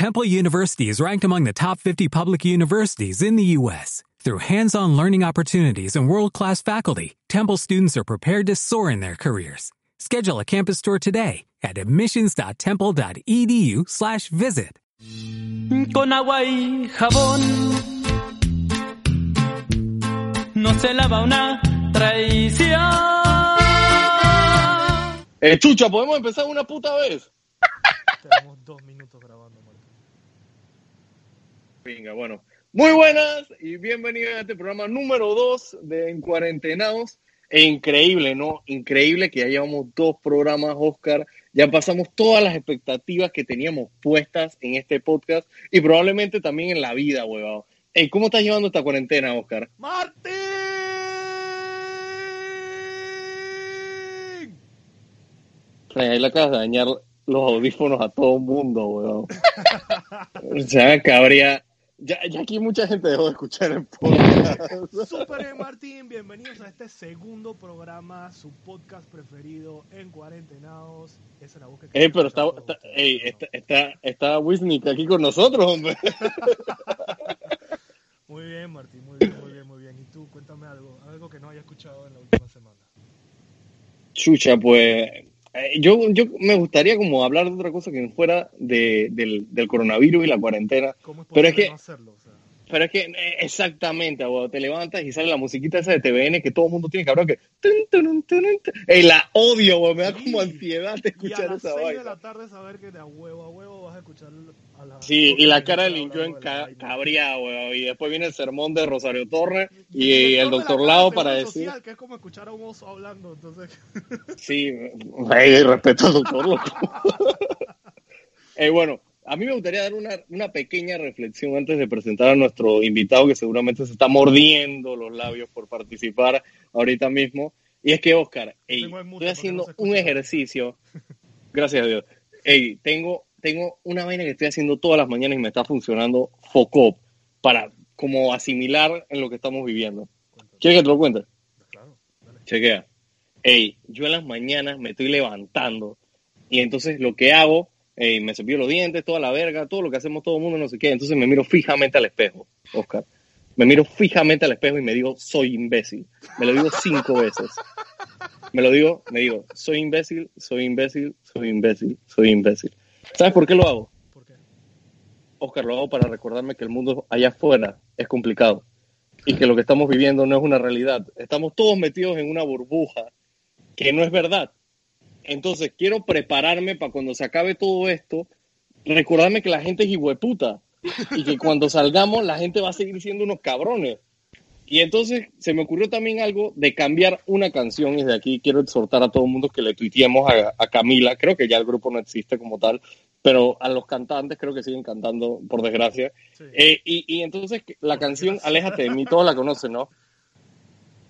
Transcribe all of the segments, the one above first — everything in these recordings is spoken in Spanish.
Temple University is ranked among the top 50 public universities in the U.S. Through hands-on learning opportunities and world-class faculty, Temple students are prepared to soar in their careers. Schedule a campus tour today at admissions.temple.edu/visit. Con agua y jabón no se lava una traición. Eh, Chucha, ¿podemos empezar una puta vez? Tenemos dos minutos grabando, Martín. Venga, bueno. Muy buenas y bienvenidos a este programa número 2 de En Cuarentenados. E increíble, ¿no? Increíble que ya llevamos dos programas, Oscar. Ya pasamos todas las expectativas que teníamos puestas en este podcast y probablemente también en la vida, huevado. Ey, ¿cómo estás llevando esta cuarentena, Oscar? ¡Martín! Ahí le acabas de dañar los audífonos a todo el mundo, weón. o sea, que habría... Ya, ya aquí mucha gente dejó de escuchar el podcast. Super bien, Martín, bienvenidos a este segundo programa, su podcast preferido en cuarentenados. Esa es la voz que Ey, pero está, está, ey, está, está, está Wisnik aquí con nosotros, hombre. Muy bien, Martín, muy bien, muy bien, muy bien. Y tú, cuéntame algo, algo que no haya escuchado en la última semana. Chucha, pues... eh, Yo, yo me gustaría como hablar de otra cosa que no fuera de, del, del coronavirus y la cuarentena. ¿Cómo es Pero es que- no hacerlo? O sea, Pero es que eh, exactamente, te levantas y sale la musiquita esa de TVN que todo el mundo tiene hablar que... Ey, la odio, me da como ansiedad de y a escuchar las esa 6 de vaina. la tarde saber que de a huevo a huevo vas a escuchar a la... Sí, y la cara de hablando Lin en la ca vaina. cabreado. Y después viene el sermón de Rosario Torres Y y, el de la doctor Caja Lao para decir. Social, que es como escuchar a un oso hablando, entonces... Sí, ey, respeto al doctor, loco. Eh, bueno, a mí me gustaría dar una, una pequeña reflexión antes de presentar a nuestro invitado que seguramente se está mordiendo los labios por participar ahorita mismo. Y es que, Oscar, ey, estoy no haciendo un ejercicio. Gracias a Dios. Ey, tengo, tengo una vaina que estoy haciendo todas las mañanas y me está funcionando foco para como asimilar en lo que estamos viviendo. ¿Quieres que te lo cuente? Claro, dale. Chequea. Ey, yo en las mañanas me estoy levantando y entonces lo que hago, ey, me cepillo los dientes, toda la verga, todo lo que hacemos todo el mundo, no sé qué. Entonces me miro fijamente al espejo, Oscar. Me miro fijamente al espejo y me digo, soy imbécil. Me lo digo cinco veces. Me lo digo, me digo, soy imbécil, soy imbécil, soy imbécil, soy imbécil. ¿Sabes por qué lo hago? ¿Por qué? Oscar, lo hago para recordarme que el mundo allá afuera es complicado y que lo que estamos viviendo no es una realidad. Estamos todos metidos en una burbuja que no es verdad. Entonces, quiero prepararme para cuando se acabe todo esto, recordarme que la gente es hijueputa y que cuando salgamos la gente va a seguir siendo unos cabrones. Y entonces se me ocurrió también algo de cambiar una canción y desde aquí quiero exhortar a todo el mundo que le tuiteemos a, a Camila, creo que ya el grupo no existe como tal, pero a los cantantes creo que siguen cantando, por desgracia. Sí. Eh, y, y entonces la canción Aléjate de mí, todos la conocen, ¿no?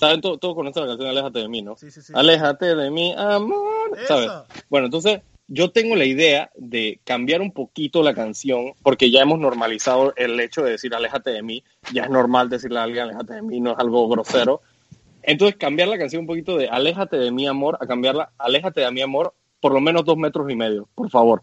¿Saben? Todos, todos conocen la canción Aléjate de mí, ¿no? Sí, sí, sí. Aléjate de mí, amor. ¿Sabes? Bueno, entonces yo tengo la idea de cambiar un poquito la canción, porque ya hemos normalizado el hecho de decir aléjate de mí. Ya es normal decirle a alguien aléjate de mí, no es algo grosero. Entonces cambiar la canción un poquito de aléjate de mi amor a cambiarla aléjate de mi amor por lo menos dos metros y medio, por favor.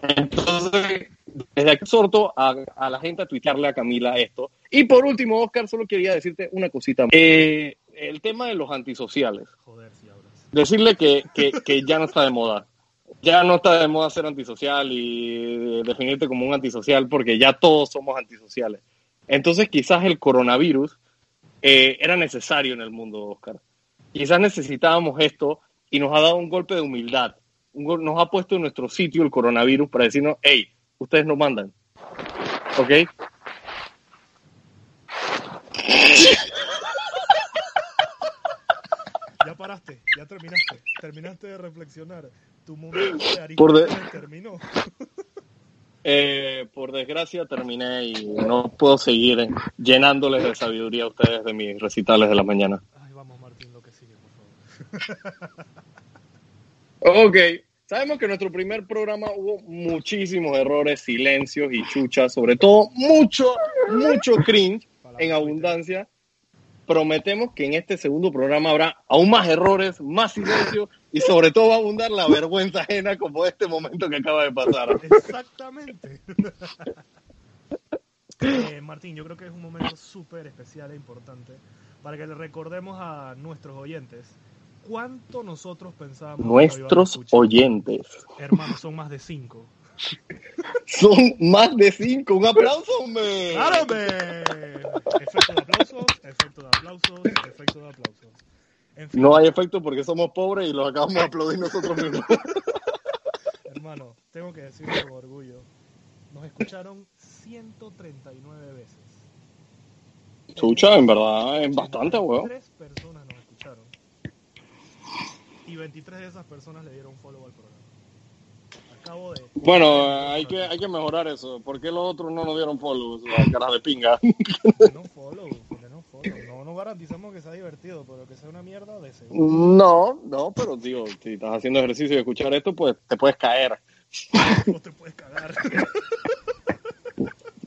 Entonces, desde aquí exhorto a, a la gente a tuitearle a Camila esto. Y por último, Oscar, solo quería decirte una cosita. más. Eh, el tema de los antisociales Joder, si hablas. decirle que, que, que ya no está de moda. Ya no está de moda ser antisocial y definirte como un antisocial porque ya todos somos antisociales. Entonces quizás el coronavirus eh, era necesario en el mundo, Oscar. Quizás necesitábamos esto y nos ha dado un golpe de humildad. Un gol- nos ha puesto en nuestro sitio el coronavirus para decirnos, hey, ustedes no mandan. ¿Ok? Ya paraste, ya terminaste. Terminaste de reflexionar. Tu momento de Por de- terminó. Eh, por desgracia terminé y no puedo seguir llenándoles de sabiduría a ustedes de mis recitales de la mañana. Ay, vamos, Martín, lo que sigue, por favor. Ok, sabemos que en nuestro primer programa hubo muchísimos errores, silencios y chuchas, sobre todo mucho, mucho cringe en abundancia. prometemos que en este segundo programa habrá aún más errores, más silencio y sobre todo va a abundar la vergüenza ajena como este momento que acaba de pasar. Exactamente. Eh, Martín, yo creo que es un momento súper especial e importante para que le recordemos a nuestros oyentes cuánto nosotros pensábamos. Nuestros oyentes Hermano, son más de cinco. son más de cinco. Un aplauso, hombre. ¡Claro, hombre! Efecto de aplausos, efecto de aplausos, efecto de aplausos. En fin, No hay efecto porque somos pobres y los acabamos de aplaudir nosotros mismos. hermano, tengo que decirlo con orgullo. Nos escucharon 139 veces. Chucha, en verdad, es bastante, weón. Tres personas. Y 23 de esas personas le dieron follow al programa. Acabo de. Bueno, hay que, hay que mejorar eso. ¿Por qué los otros no nos dieron follow? Las caras de pinga. No follow, no follow. No, no garantizamos que sea divertido, pero que sea una mierda de seguro. No, no, pero digo, si estás haciendo ejercicio y escuchar esto, pues te puedes caer. No te puedes cagar.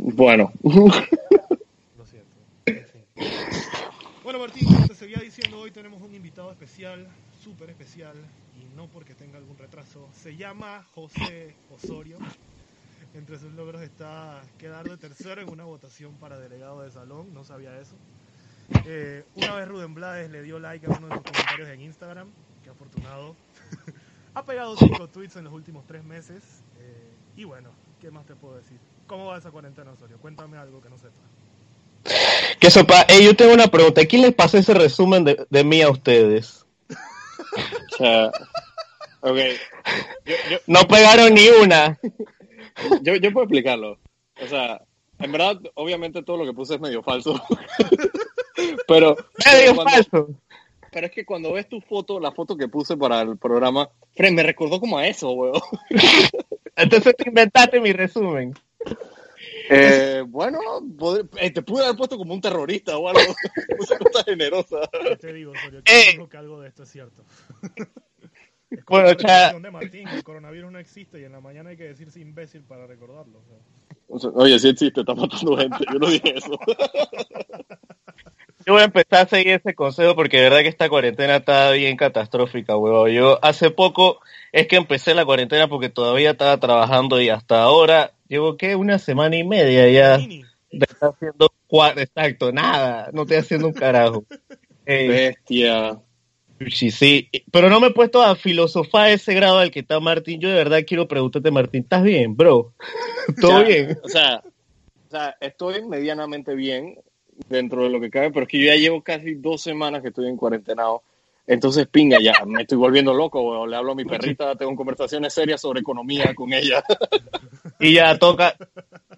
Bueno, Lo siento. En fin. Bueno, Martín, como te seguía diciendo, hoy tenemos un invitado especial, súper especial, y no porque tenga algún retraso. Se llama José Osorio. Entre sus logros está quedar de tercero en una votación para delegado de salón, no sabía eso. Eh, una vez Rubén Blades le dio like a uno de sus comentarios en Instagram, qué afortunado. ha pegado cinco tweets en los últimos tres meses. eh, y bueno, ¿qué más te puedo decir? ¿Cómo va esa cuarentena, Osorio? Cuéntame algo que no sepa. Que sopa, Ey, yo tengo una pregunta. ¿Quién les pasó ese resumen de, de mí a ustedes? O sea, ok. Yo, yo, No pegaron ni una. yo, yo puedo explicarlo. O sea, en verdad, obviamente todo lo que puse es medio falso. pero, Medio cuando- falso. pero es que cuando ves tu foto, la foto que puse para el programa, Fred, me recordó como a eso, weón. Entonces te inventaste mi resumen. Eh, bueno, eh, te pude haber puesto como un terrorista o algo. Puse cosas generosas. ¿Qué te digo, Osorio? Que Eh. digo que algo de esto es cierto. Es como Bueno, la cha- de Martín, el coronavirus no existe y en la mañana hay que decirse imbécil para recordarlo. o sea. Oye, sí existe, está matando gente. Yo no dije eso. Yo voy a empezar a seguir ese consejo porque de verdad que esta cuarentena está bien catastrófica, huevón. Yo hace poco es que empecé la cuarentena porque todavía estaba trabajando y hasta ahora llevo, ¿qué? Una semana y media ya de estar haciendo exacto, nada, no estoy haciendo un carajo. Bestia. Sí, sí, pero no me he puesto a filosofar a ese grado al que está Martín. Yo de verdad quiero preguntarte, Martín, ¿estás bien, bro? ¿Todo bien? O sea, o sea, estoy medianamente bien dentro de lo que cabe, pero es que yo ya llevo casi dos semanas que estoy en cuarentenado. Entonces, pinga, ya me estoy volviendo loco. Le hablo a mi perrita, tengo conversaciones serias sobre economía con ella. Y ya toca,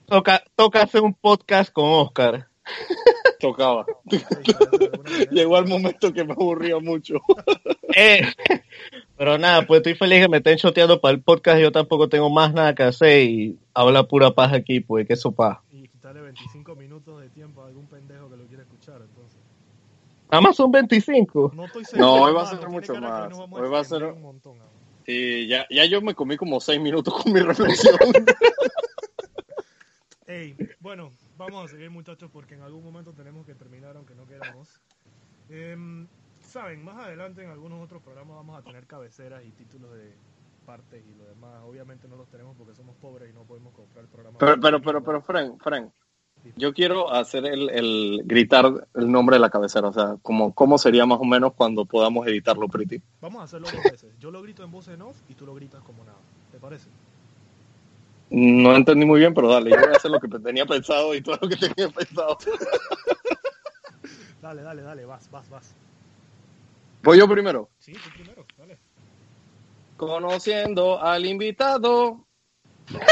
toca, toca hacer un podcast con Oscar. Tocaba. Llegó al momento que me aburría mucho. Eh, pero nada, pues estoy feliz que me estén choteando para el podcast. Yo tampoco tengo más nada que hacer y habla pura paz aquí, pues que sopa. Y quitarle 25 minutos de tiempo a algún pendejo que lo quiera escuchar. Entonces. Nada más son 25. No estoy seguro. No, hoy va a ser tiene mucho más. a Hoy va a ser- un montón. Sí, ya, ya yo me comí como seis minutos con mi reflexión. Ey, bueno, vamos a seguir muchachos porque en algún momento tenemos que terminar aunque no queramos. Em, Saben, más adelante en algunos otros programas vamos a tener cabeceras y títulos de partes y lo demás. Obviamente no los tenemos porque somos pobres y no podemos comprar el programa. Pero, pero, pero, pero, Frank, Frank, yo quiero hacer el, el gritar el nombre de la cabecera, o sea, como cómo sería más o menos cuando podamos editarlo, Pretty. Vamos a hacerlo dos veces. Yo lo grito en voz en off y tú lo gritas como nada. ¿Te parece? No entendí muy bien, pero dale, yo voy a hacer lo que tenía pensado y todo lo que tenía pensado. Dale, dale, dale, vas, vas, vas. Voy yo primero. Sí, tú primero, dale. Conociendo al invitado.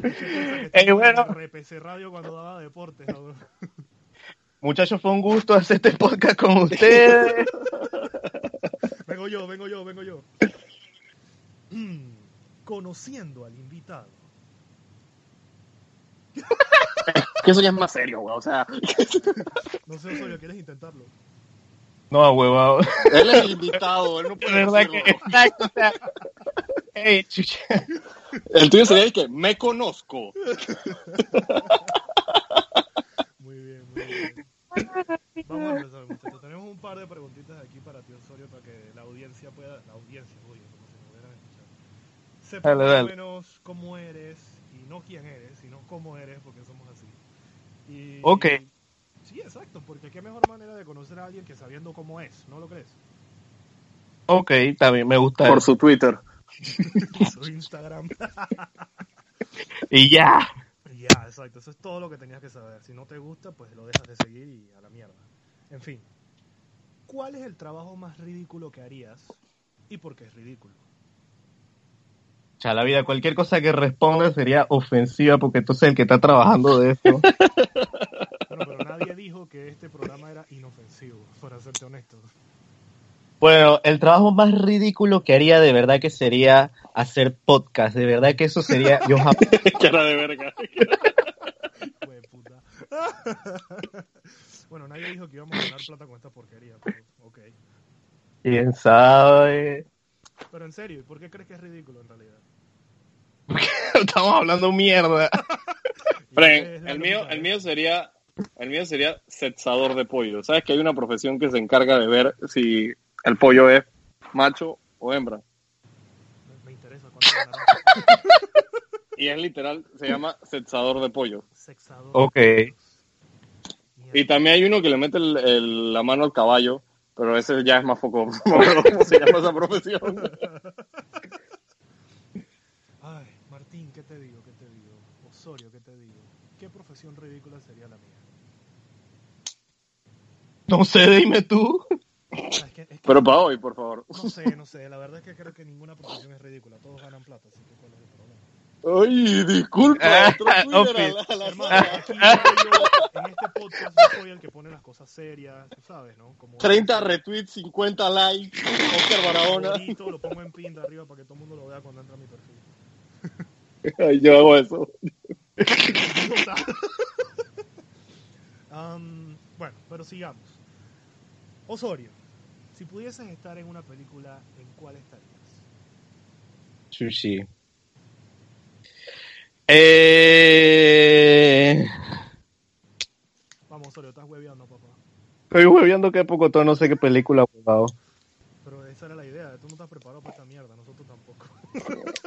Eh, bueno. RPC Radio cuando daba deportes. ¿no? Muchachos, fue un gusto hacer este podcast con ustedes. Vengo yo, vengo yo, vengo yo. Mm, Conociendo al invitado. Que eso ya es más serio, güey. O sea, No sé, Osorio, ¿quieres intentarlo? No, huevado. él es el invitado, él no De puede verdad que, exacto, o sea. Ey, chucha. El tuyo sería el que me conozco. Muy bien, muy bien. Vamos a empezar par de preguntitas aquí para ti, Osorio, para que la audiencia pueda, la audiencia, oye, como si me hubieran escuchado, sepa Dale, más o dale. menos cómo eres, y no quién eres, cómo eres, porque somos así. Y, Ok. Sí, exacto, porque qué mejor manera de conocer a alguien que sabiendo cómo es, ¿no lo crees? Ok, también me gusta. Por eso. su Twitter. Su Instagram. Y ya. ya, exacto, eso es todo lo que tenías que saber. Si no te gusta, pues lo dejas de seguir y a la mierda. En fin, ¿cuál es el trabajo más ridículo que harías y por qué es ridículo? Ya la vida, cualquier cosa que responda sería ofensiva porque tú eres el que está trabajando de esto. Bueno, pero nadie dijo que este programa era inofensivo, para serte honesto. Bueno, el trabajo más ridículo que haría de verdad que sería hacer podcast. De verdad que eso sería. Yo jamás. Cara de verga. Puta. bueno, nadie dijo que íbamos a ganar plata con esta porquería, pero ok. ¿Quién sabe? Pero en serio, ¿y ¿por qué crees que es ridículo en realidad? Estamos hablando mierda. Fren, el mío, el mío sería, el mío sería sexador de pollo. ¿Sabes que hay una profesión que se encarga de ver si el pollo es macho o hembra? Me, interesa. Y es literal, se llama sexador de pollo. Sexador. Ok. Y también hay uno que le mete el- el- la mano al caballo, pero ese ya es más foco. Cómo se llama esa profesión. Ay, Martín, ¿qué te digo? ¿Qué te digo? Osorio, ¿qué te digo? ¿Qué profesión ridícula sería la mía? No sé, dime tú. Ah, es que- es que- Pero para hoy, por favor. No sé, no sé. La verdad es que creo que ninguna profesión es ridícula. Todos ganan plata, así que ¿cuál es el problema? Ay, disculpa, otro. Twitter a la, a la Hermano, aquí yo, en este podcast yo soy el que pone las cosas serias, tú sabes, ¿no? Como 30 retweets, 50 likes, Oscar Barahona. Bonito, lo pongo en pin de arriba para que todo el mundo lo vea cuando entra a mi perfil. Ay, yo hago eso. Am, bueno, pero sigamos. Osorio, si pudieses estar en una película, ¿en cuál estarías? Sushi. Eh... Vamos, Osorio, estás hueveando, papá. Estoy hueviando que poco todo, no sé qué película, huevado. Pero esa era la idea, tú no estás preparado para esta mierda, nosotros tampoco.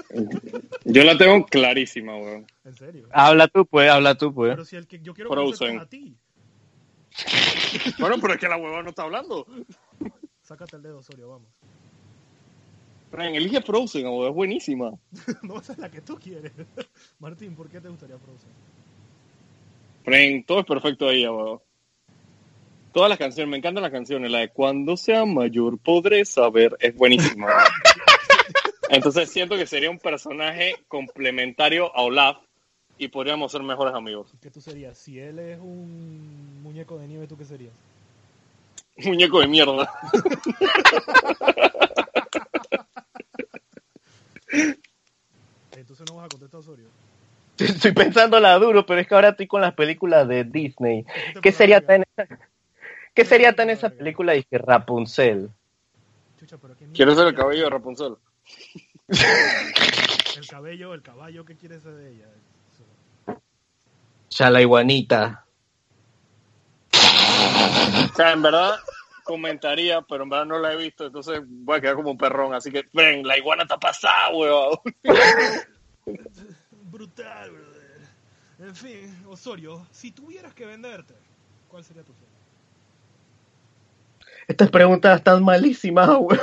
Yo la tengo clarísima, weón. en serio. Habla tú, pues, habla tú, pues. Pero si el que yo quiero Frozen. conocer a ti, Bueno, pero es que la hueva no está hablando. sácate el dedo, Osorio, vamos. Fran, elige Frozen, weón, es buenísima. no, esa es la que tú quieres. Martín, ¿por qué te gustaría Frozen? Fran, todo es perfecto ahí, weón. Todas las canciones, me encantan las canciones. La de Cuando sea mayor podré saber es buenísima. Entonces siento que sería un personaje complementario a Olaf y podríamos ser mejores amigos. ¿Qué tú serías? Si él es un muñeco de nieve, ¿tú qué serías? Muñeco de mierda. Entonces no vas a contestar Osorio. Estoy pensando la duro, pero es que ahora estoy con las películas de Disney. ¿Qué sería tan esa, ¿qué sería tan esa película que Rapunzel? Chucha, pero ¿quién Quiero ser el cabello de Rapunzel. El cabello, el caballo, ¿qué quieres ser de ella? Ya la iguanita. O sea, en verdad comentaría, pero en verdad no la he visto, entonces voy a quedar como un perrón. Así que, ven, la iguana está pasada, weón. Brutal, brother. En fin, Osorio, si tuvieras que venderte, ¿cuál sería tu film? Estas preguntas están malísimas, weón.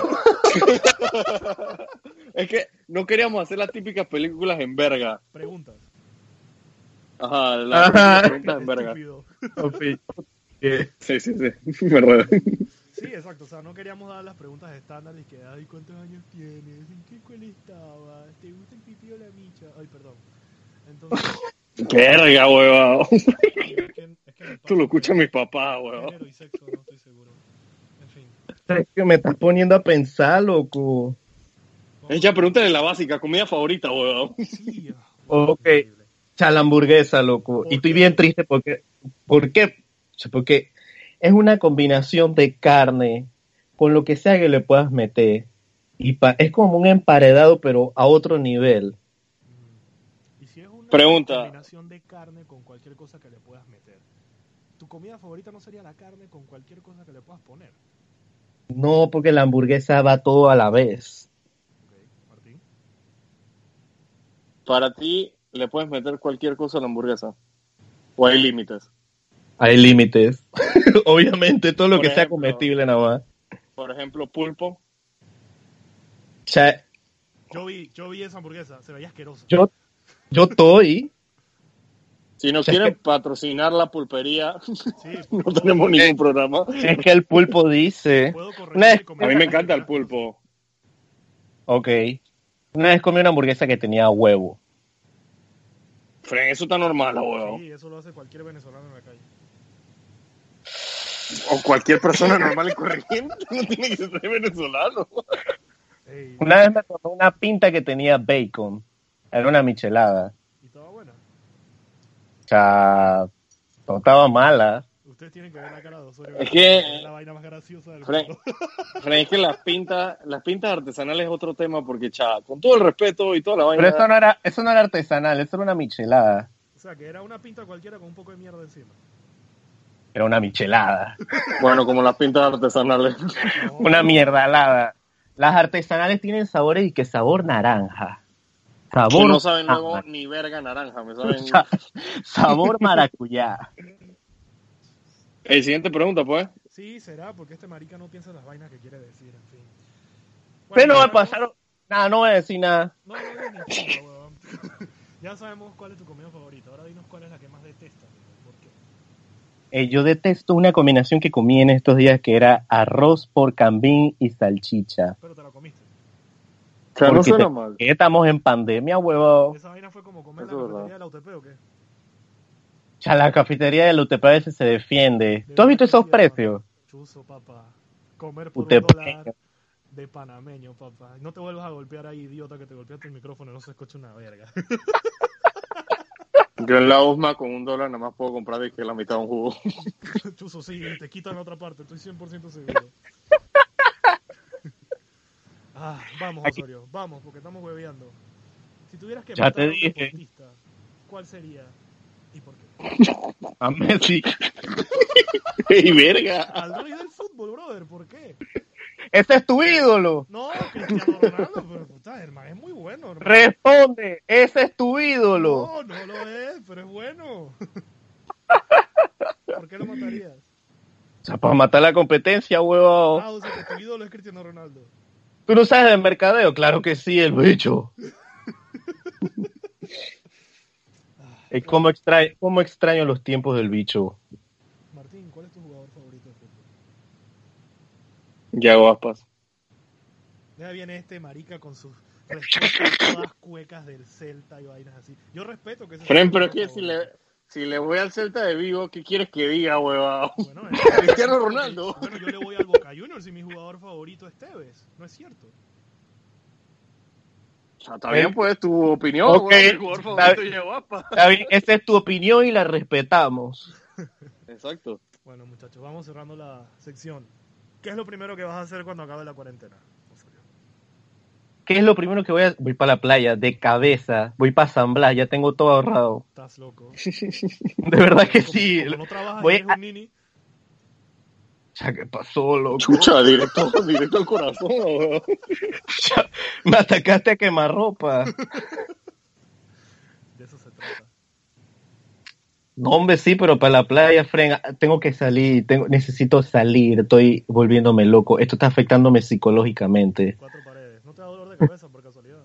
Es que no queríamos hacer las típicas películas en verga. Preguntas. Ajá, las Ajá. preguntas en verga. Sí, sí, sí. Verdad. Sí, exacto. O sea, no queríamos dar las preguntas estándares que, ay, ¿cuántos años tienes? ¿En qué escuela estabas? ¿Te gusta el pipí o la micha? Ay, perdón. Entonces, Verga, weón. es que, es que Tú lo escuchas mi papá, weón. Género y sexo, no estoy seguro. Que me estás poniendo a pensar, loco. Es ya pregúntale la básica, comida favorita, weón. Ok. hamburguesa, loco. Y estoy bien triste porque, ¿por qué? Porque es una combinación de carne con lo que sea que le puedas meter. Y pa- es como un emparedado, pero a otro nivel. Y si es una Pregunta. combinación de carne con cualquier cosa que le puedas meter, ¿tu comida favorita no sería la carne con cualquier cosa que le puedas poner? No, porque la hamburguesa va todo a la vez. Ok, Martín. Para ti, le puedes meter cualquier cosa a la hamburguesa. O hay límites. Hay límites. Obviamente, todo lo Por que sea comestible nada más. Por ejemplo, pulpo. Cha- Yo vi, yo vi esa hamburguesa, se veía asqueroso. yo, yo estoy. Si nos es quieren que- patrocinar la pulpería, Sí, no tenemos ningún programa. Es que el pulpo dice. A mí me encanta el pulpo. Ok. Una vez comí una hamburguesa que tenía huevo. Fren, eso está normal, weón. Sí, eso lo hace cualquier venezolano en la calle. O cualquier persona normal y corriente. No tiene que ser venezolano. Ey, Una vez me tomé una pinta que tenía bacon. Era una michelada. y estaba buena. O sea, no estaba mala. Ustedes tienen que ver la cara de Osorio. Es que- Es la vaina más graciosa del mundo. Fren, es que las pintas, las pintas artesanales es otro tema porque, cha, con todo el respeto y toda la vaina. Pero eso no era, eso no era artesanal, eso era una michelada. O sea, que era una pinta cualquiera con un poco de mierda encima. Era una michelada. Bueno, como las pintas artesanales. No, Una mierdalada. Las artesanales tienen sabores y que sabor naranja. Sabor, Que no saben luego ah, ni verga naranja, me saben. sa- sabor maracuyá. El siguiente pregunta, pues. Sí, será, porque este marica no piensa las vainas que quiere decir, en fin. Bueno, Pero no va a ya- pasar. Nada, no voy a decir nada. No, no, no, huevón. Ya sabemos cuál es tu comida favorita. Ahora dinos cuál es la que más detestas. ¿Por qué? Eh, yo detesto una combinación que comí en estos días que era arroz por cambín y salchicha. Pero te la comiste. O sea, no suena te- mal. estamos en pandemia, huevo. Esa vaina fue como comer Eso la cafetería de la UTP o qué? Ya la cafetería de la UTP a veces se defiende. ¿Tú has visto esos precios? Chuzo, papá. Comer por UTP. un dólar de panameño, papá. No te vuelvas a golpear ahí, idiota, que te golpeaste el micrófono y no se escucha una verga. Yo en la USMA con un dólar nada más puedo comprar de que la mitad de un jugo. Chuzo, sí, te quitan la otra parte, estoy 100% seguro. Ah, vamos, Aquí- Osorio, vamos, porque estamos hueveando. Si tuvieras que Ya matar te a un dije. deportista, ¿cuál sería y por qué? A Messi. ¡Ey, verga! Al rey del fútbol, brother, ¿por qué? Ese es tu ídolo. No, Cristiano Ronaldo, pero puta, hermano, es muy bueno. hermano. Responde, ese es tu ídolo. No, no lo es, pero es bueno. ¿Por qué lo matarías? O sea, para matar la competencia, huevo. Ah, o sea, que tu ídolo es Cristiano Ronaldo. ¿Tú no sabes de mercadeo? Claro que sí, el bicho. Es como extraño, como extraño los tiempos del bicho. Martín, ¿cuál es tu jugador favorito de fútbol? Yago Aspas. Ya viene este marica con sus respuestas todas cuecas del Celta y vainas así. Yo respeto que Fren, tu pero es jugador que si le, favorito. Si le voy al Celta de Vigo, ¿qué quieres que diga, huevado? Bueno, Cristiano Ronaldo. Bueno, yo le voy al Boca Juniors y mi jugador favorito es Tevez. ¿No es cierto? O sea, está bien, pues, tu opinión, Ok, huevón, el jugador está favorito Aspas. Está bien, esa es tu opinión y la respetamos. Exacto. Bueno, muchachos, vamos cerrando la sección. ¿Qué es lo primero que vas a hacer cuando acabe la cuarentena? ¿Qué es lo primero que voy a...? Voy para la playa, de cabeza. Voy para San Blas, ya tengo todo ahorrado. Estás loco. De verdad que Como- sí. como no trabajas Voy a- un nini. Ya, ¿qué pasó, loco? Chucha, directo, directo al corazón. Ya, me atacaste a quemarropa. De eso se trata. No, hombre, sí, pero para la playa, Fren, tengo que salir, tengo, necesito salir, estoy volviéndome loco. Esto está afectándome psicológicamente. Cuatro paredes. ¿No te da dolor de cabeza por casualidad?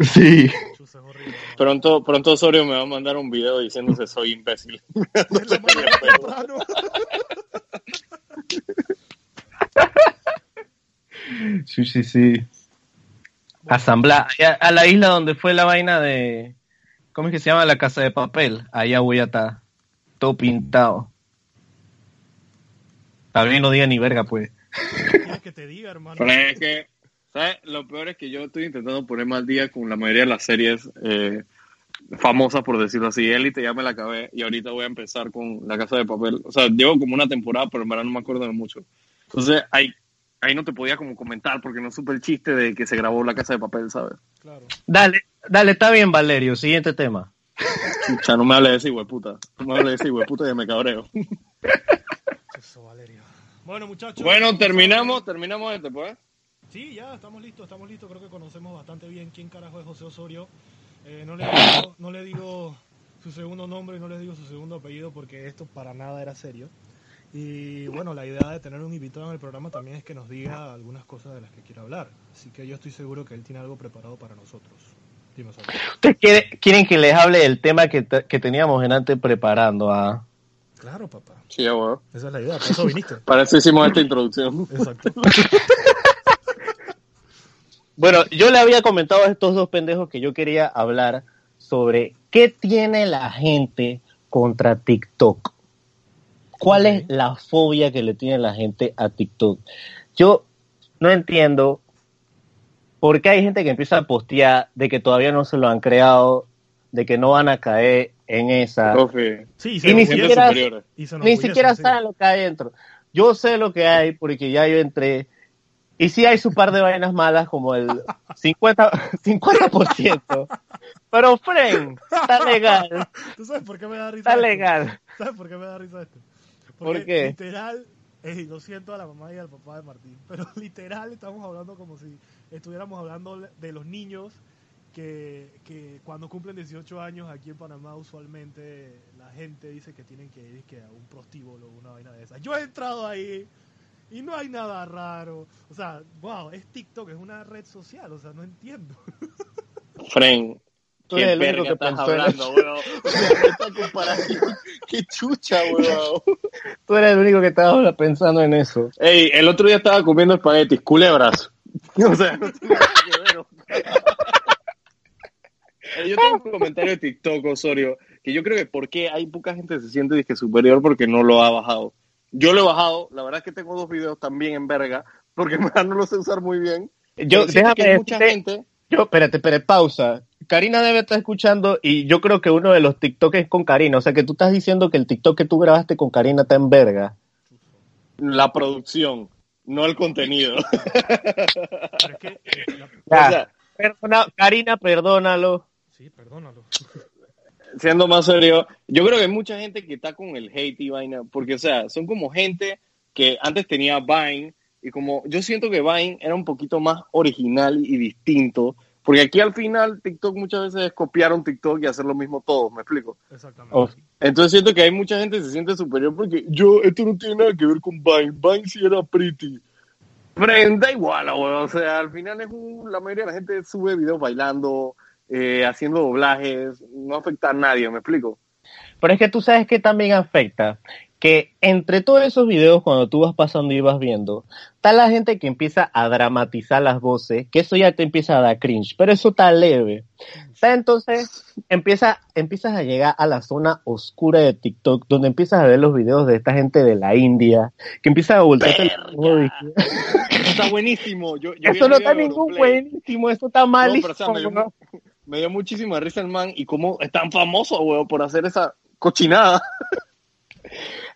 Sí. Es horrible. Pronto, pronto Osorio me va a mandar un video diciéndose soy imbécil. Sí, sí, sí. Asamblea, a, a la isla donde fue la vaina de. ¿Cómo es que se llama? La casa de papel. Allá voy a estar. Todo pintado. También no diga ni verga, pues. ¿Quieres que te diga, hermano? Pero es que, ¿sabes? Lo peor es que yo estoy intentando ponerme al día con la mayoría de las series eh, famosas, por decirlo así. Élite ya me la acabé y ahorita voy a empezar con La Casa de Papel. O sea, llevo como una temporada, pero en verdad no me acuerdo de mucho. Entonces, ahí, ahí no te podía como comentar porque no supe el chiste de que se grabó La Casa de Papel, ¿sabes? Claro. Dale, dale, está bien, Valerio. Siguiente tema. Chucha, no me hables de ese hueputa. No me hables de ese hueputa y me cabreo. Eso, Valerio. Bueno, muchachos. Bueno, terminamos, terminamos este, pues. Sí, ya, estamos listos, estamos listos. Creo que conocemos bastante bien quién carajo es José Osorio. Eh, no, le digo, no le digo su segundo nombre y no le digo su segundo apellido porque esto para nada era serio. Y bueno, la idea de tener un invitado en el programa también es que nos diga algunas cosas de las que quiera hablar. Así que yo estoy seguro que él tiene algo preparado para nosotros. Dime. ¿Ustedes quiere- quieren que les hable del tema que, te- que teníamos en antes preparando? ah? Claro, papá. Sí, weón. Esa es la idea, por eso viniste. Para eso hicimos esta introducción. Exacto. Bueno, yo le había comentado a estos dos pendejos que yo quería hablar sobre qué tiene la gente contra TikTok. ¿Cuál es la fobia que le tiene la gente a TikTok? Yo no entiendo por qué hay gente que empieza a postear de que todavía no se lo han creado, de que no van a caer en esa. Sí, Y ni siquiera- y se Ni siquiera saben lo que hay dentro. Yo sé lo que hay porque ya yo entré. Y sí hay su par de vainas malas como el 50%. 50%. Pero, friend, está legal. ¿Tú sabes por qué me da risa Está esto? legal. ¿Sabes por qué me da risa esto? ¿Por Porque qué? literal, eh, lo siento a la mamá y al papá de Martín, pero literal estamos hablando como si estuviéramos hablando de los niños que, que cuando cumplen 18 años aquí en Panamá usualmente la gente dice que tienen que ir que a un prostíbulo o una vaina de esas. Yo he entrado ahí y no hay nada raro. O sea, wow, es TikTok, es una red social, o sea, no entiendo. Fren. Tú ¿Qué eres el único que estás hablando, weón? O sea, esta comparación, qué chucha, weón. Tú eres el único que estaba pensando en eso. Ey, el otro día estaba comiendo espaguetis, culebras. O sea, no tiene nada que ver. Ey, Yo tengo un comentario de TikTok, Osorio, que yo creo que por qué hay poca gente que se siente disque superior porque no lo ha bajado. Yo lo he bajado, la verdad es que tengo dos videos también en verga, porque en verdad no lo sé usar muy bien. Yo, siento que déjame hay mucha gente Yo, espérate, espérate, pausa. Karina debe estar escuchando y yo creo que uno de los TikTok es con Karina. O sea que tú estás diciendo que el TikTok que tú grabaste con Karina está en verga. la producción, no el contenido. Pero es que, eh, la- Ya. O sea, Perdona, Karina, perdónalo. sí, perdónalo. Siendo más serio, yo creo que hay mucha gente que está con el hate y vaina, porque, o sea, son como gente que antes tenía Vine, y como yo siento que Vine era un poquito más original y distinto, porque aquí al final TikTok muchas veces es copiar un TikTok y hacer lo mismo todos, ¿me explico? Exactamente. Oh. Entonces siento que hay mucha gente que se siente superior porque yo, esto no tiene nada que ver con Vine, Vine sí era pretty. Pero da igual, o sea, al final es un, la mayoría de la gente sube videos bailando, eh, haciendo doblajes, no afecta a nadie, ¿me explico? Pero es que tú sabes que también afecta que entre todos esos videos cuando tú vas pasando y vas viendo, está la gente que empieza a dramatizar las voces, que eso ya te empieza a dar cringe, pero eso está leve. Entonces empieza, empiezas a llegar a la zona oscura de TikTok, donde empiezas a ver los videos de esta gente de la India, que empieza a voltearte el está buenísimo. Yo, yo Eso no está ningún buenísimo, eso está No, malísimo. pero, o sea, me, dio, ¿no? Me dio muchísima risa el man y cómo es tan famoso, weón, por hacer esa cochinada.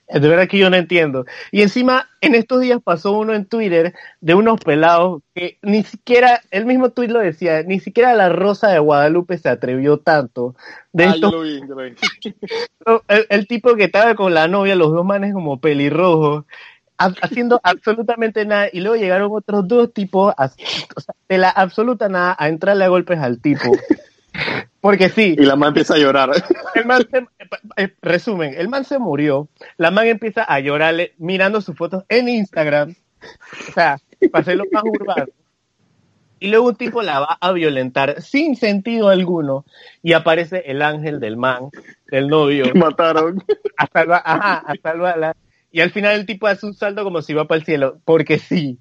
De verdad que yo no entiendo. Y encima, en estos días pasó uno en Twitter de unos pelados que ni siquiera, el mismo tweet lo decía, ni siquiera la Rosa de Guadalupe se atrevió tanto. De ah, yo lo vi, yo lo vi. el, el tipo que estaba con la novia, los dos manes como pelirrojos, haciendo absolutamente nada. Y luego llegaron otros dos tipos, a- o sea, de la absoluta nada, a entrarle a golpes al tipo. Porque sí, Y la man empieza a llorar. el man se, eh, resumen, el man se murió, la man empieza a llorarle mirando sus fotos en Instagram, o sea, para hacerlo más urbano. Y luego un tipo la va a violentar sin sentido alguno y aparece el ángel del man, del novio, Mataron. a, salva- ajá, a salvarla. Y al final el tipo hace un salto como si va para el cielo, porque sí.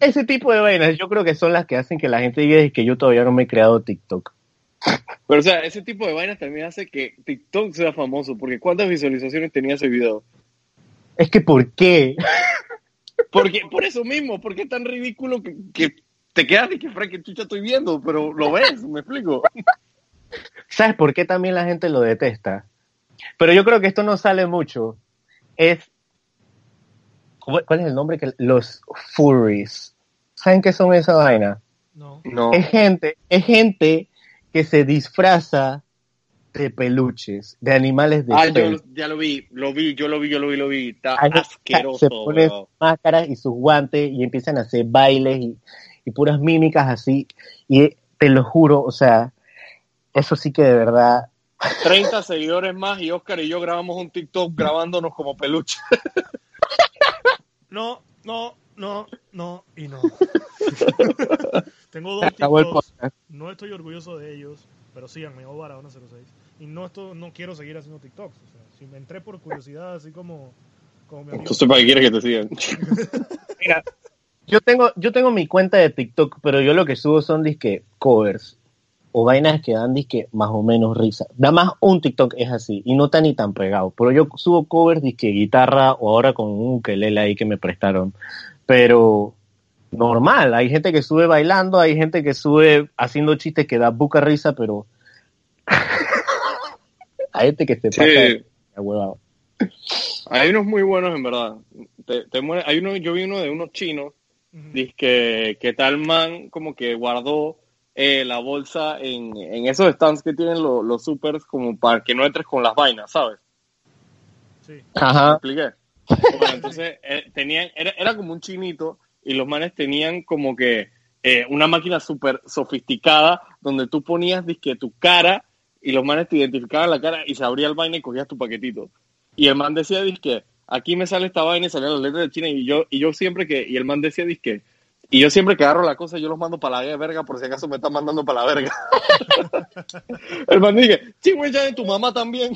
Ese tipo de vainas yo creo que son las que hacen que la gente diga que yo todavía no me he creado TikTok. Pero, o sea, ese tipo de vainas también hace que TikTok sea famoso, porque ¿cuántas visualizaciones tenía ese video? Es que ¿por qué? Porque, por eso mismo, porque es tan ridículo que, que te quedas de que, Frank, que chucha estoy viendo, pero lo ves, ¿me explico? ¿Sabes por qué también la gente lo detesta? Pero yo creo que esto no sale mucho. Es. ¿Cuál es el nombre? que Los furries. ¿Saben qué son esa vaina? No. No. Es gente, es gente que se disfraza de peluches, de animales de Ah, yo pelo. ya lo vi, lo vi, yo lo vi, yo lo vi, lo vi. Está asqueroso, se ponen máscaras y sus guantes y empiezan a hacer bailes y, y puras mímicas así. Y te lo juro, o sea, eso sí que de verdad 30 seguidores más y Oscar y yo grabamos un TikTok grabándonos como peluche. No, no, no, no y no. Tengo dos podcast. No estoy orgulloso de ellos, pero síganme, Obarahona06. Y no, esto, no quiero seguir haciendo TikToks. O sea, si me entré por curiosidad, así como, como mi amigo. Entonces, ¿para qué quieres que te sigan? Mira, yo tengo, yo tengo mi cuenta de TikTok, pero yo lo que subo son disque covers o vainas que dan disque más o menos risa. Nada más un TikTok es así y no está ni tan pegado. Pero yo subo covers disque guitarra o ahora con un ukelele ahí que me prestaron. Pero normal, hay gente que sube bailando, hay gente que sube haciendo chistes que da buca risa, pero hay gente que se pasa de huevado. Hay unos muy buenos, en verdad. Te, te muere- Hay uno, yo vi uno de unos chinos, dice que, que tal man como que guardó eh, la bolsa en, en esos stands que tienen lo- los supers como para que no entres con las vainas, ¿sabes? Sí. ¿Me Ajá. expliqué? Bueno, entonces eh, tenían, era, era como un chinito y los manes tenían como que eh, una máquina súper sofisticada donde tú ponías disque tu cara y los manes te identificaban la cara y se abría el vaina y cogías tu paquetito. Y el man decía disque, aquí me sale esta vaina y salían las letras de China y yo, y yo siempre que, y el man decía disque, y yo siempre que agarro la cosa yo los mando para la verga por si acaso me están mandando para la verga. el man dije, sí, güey, ya de tu mamá también.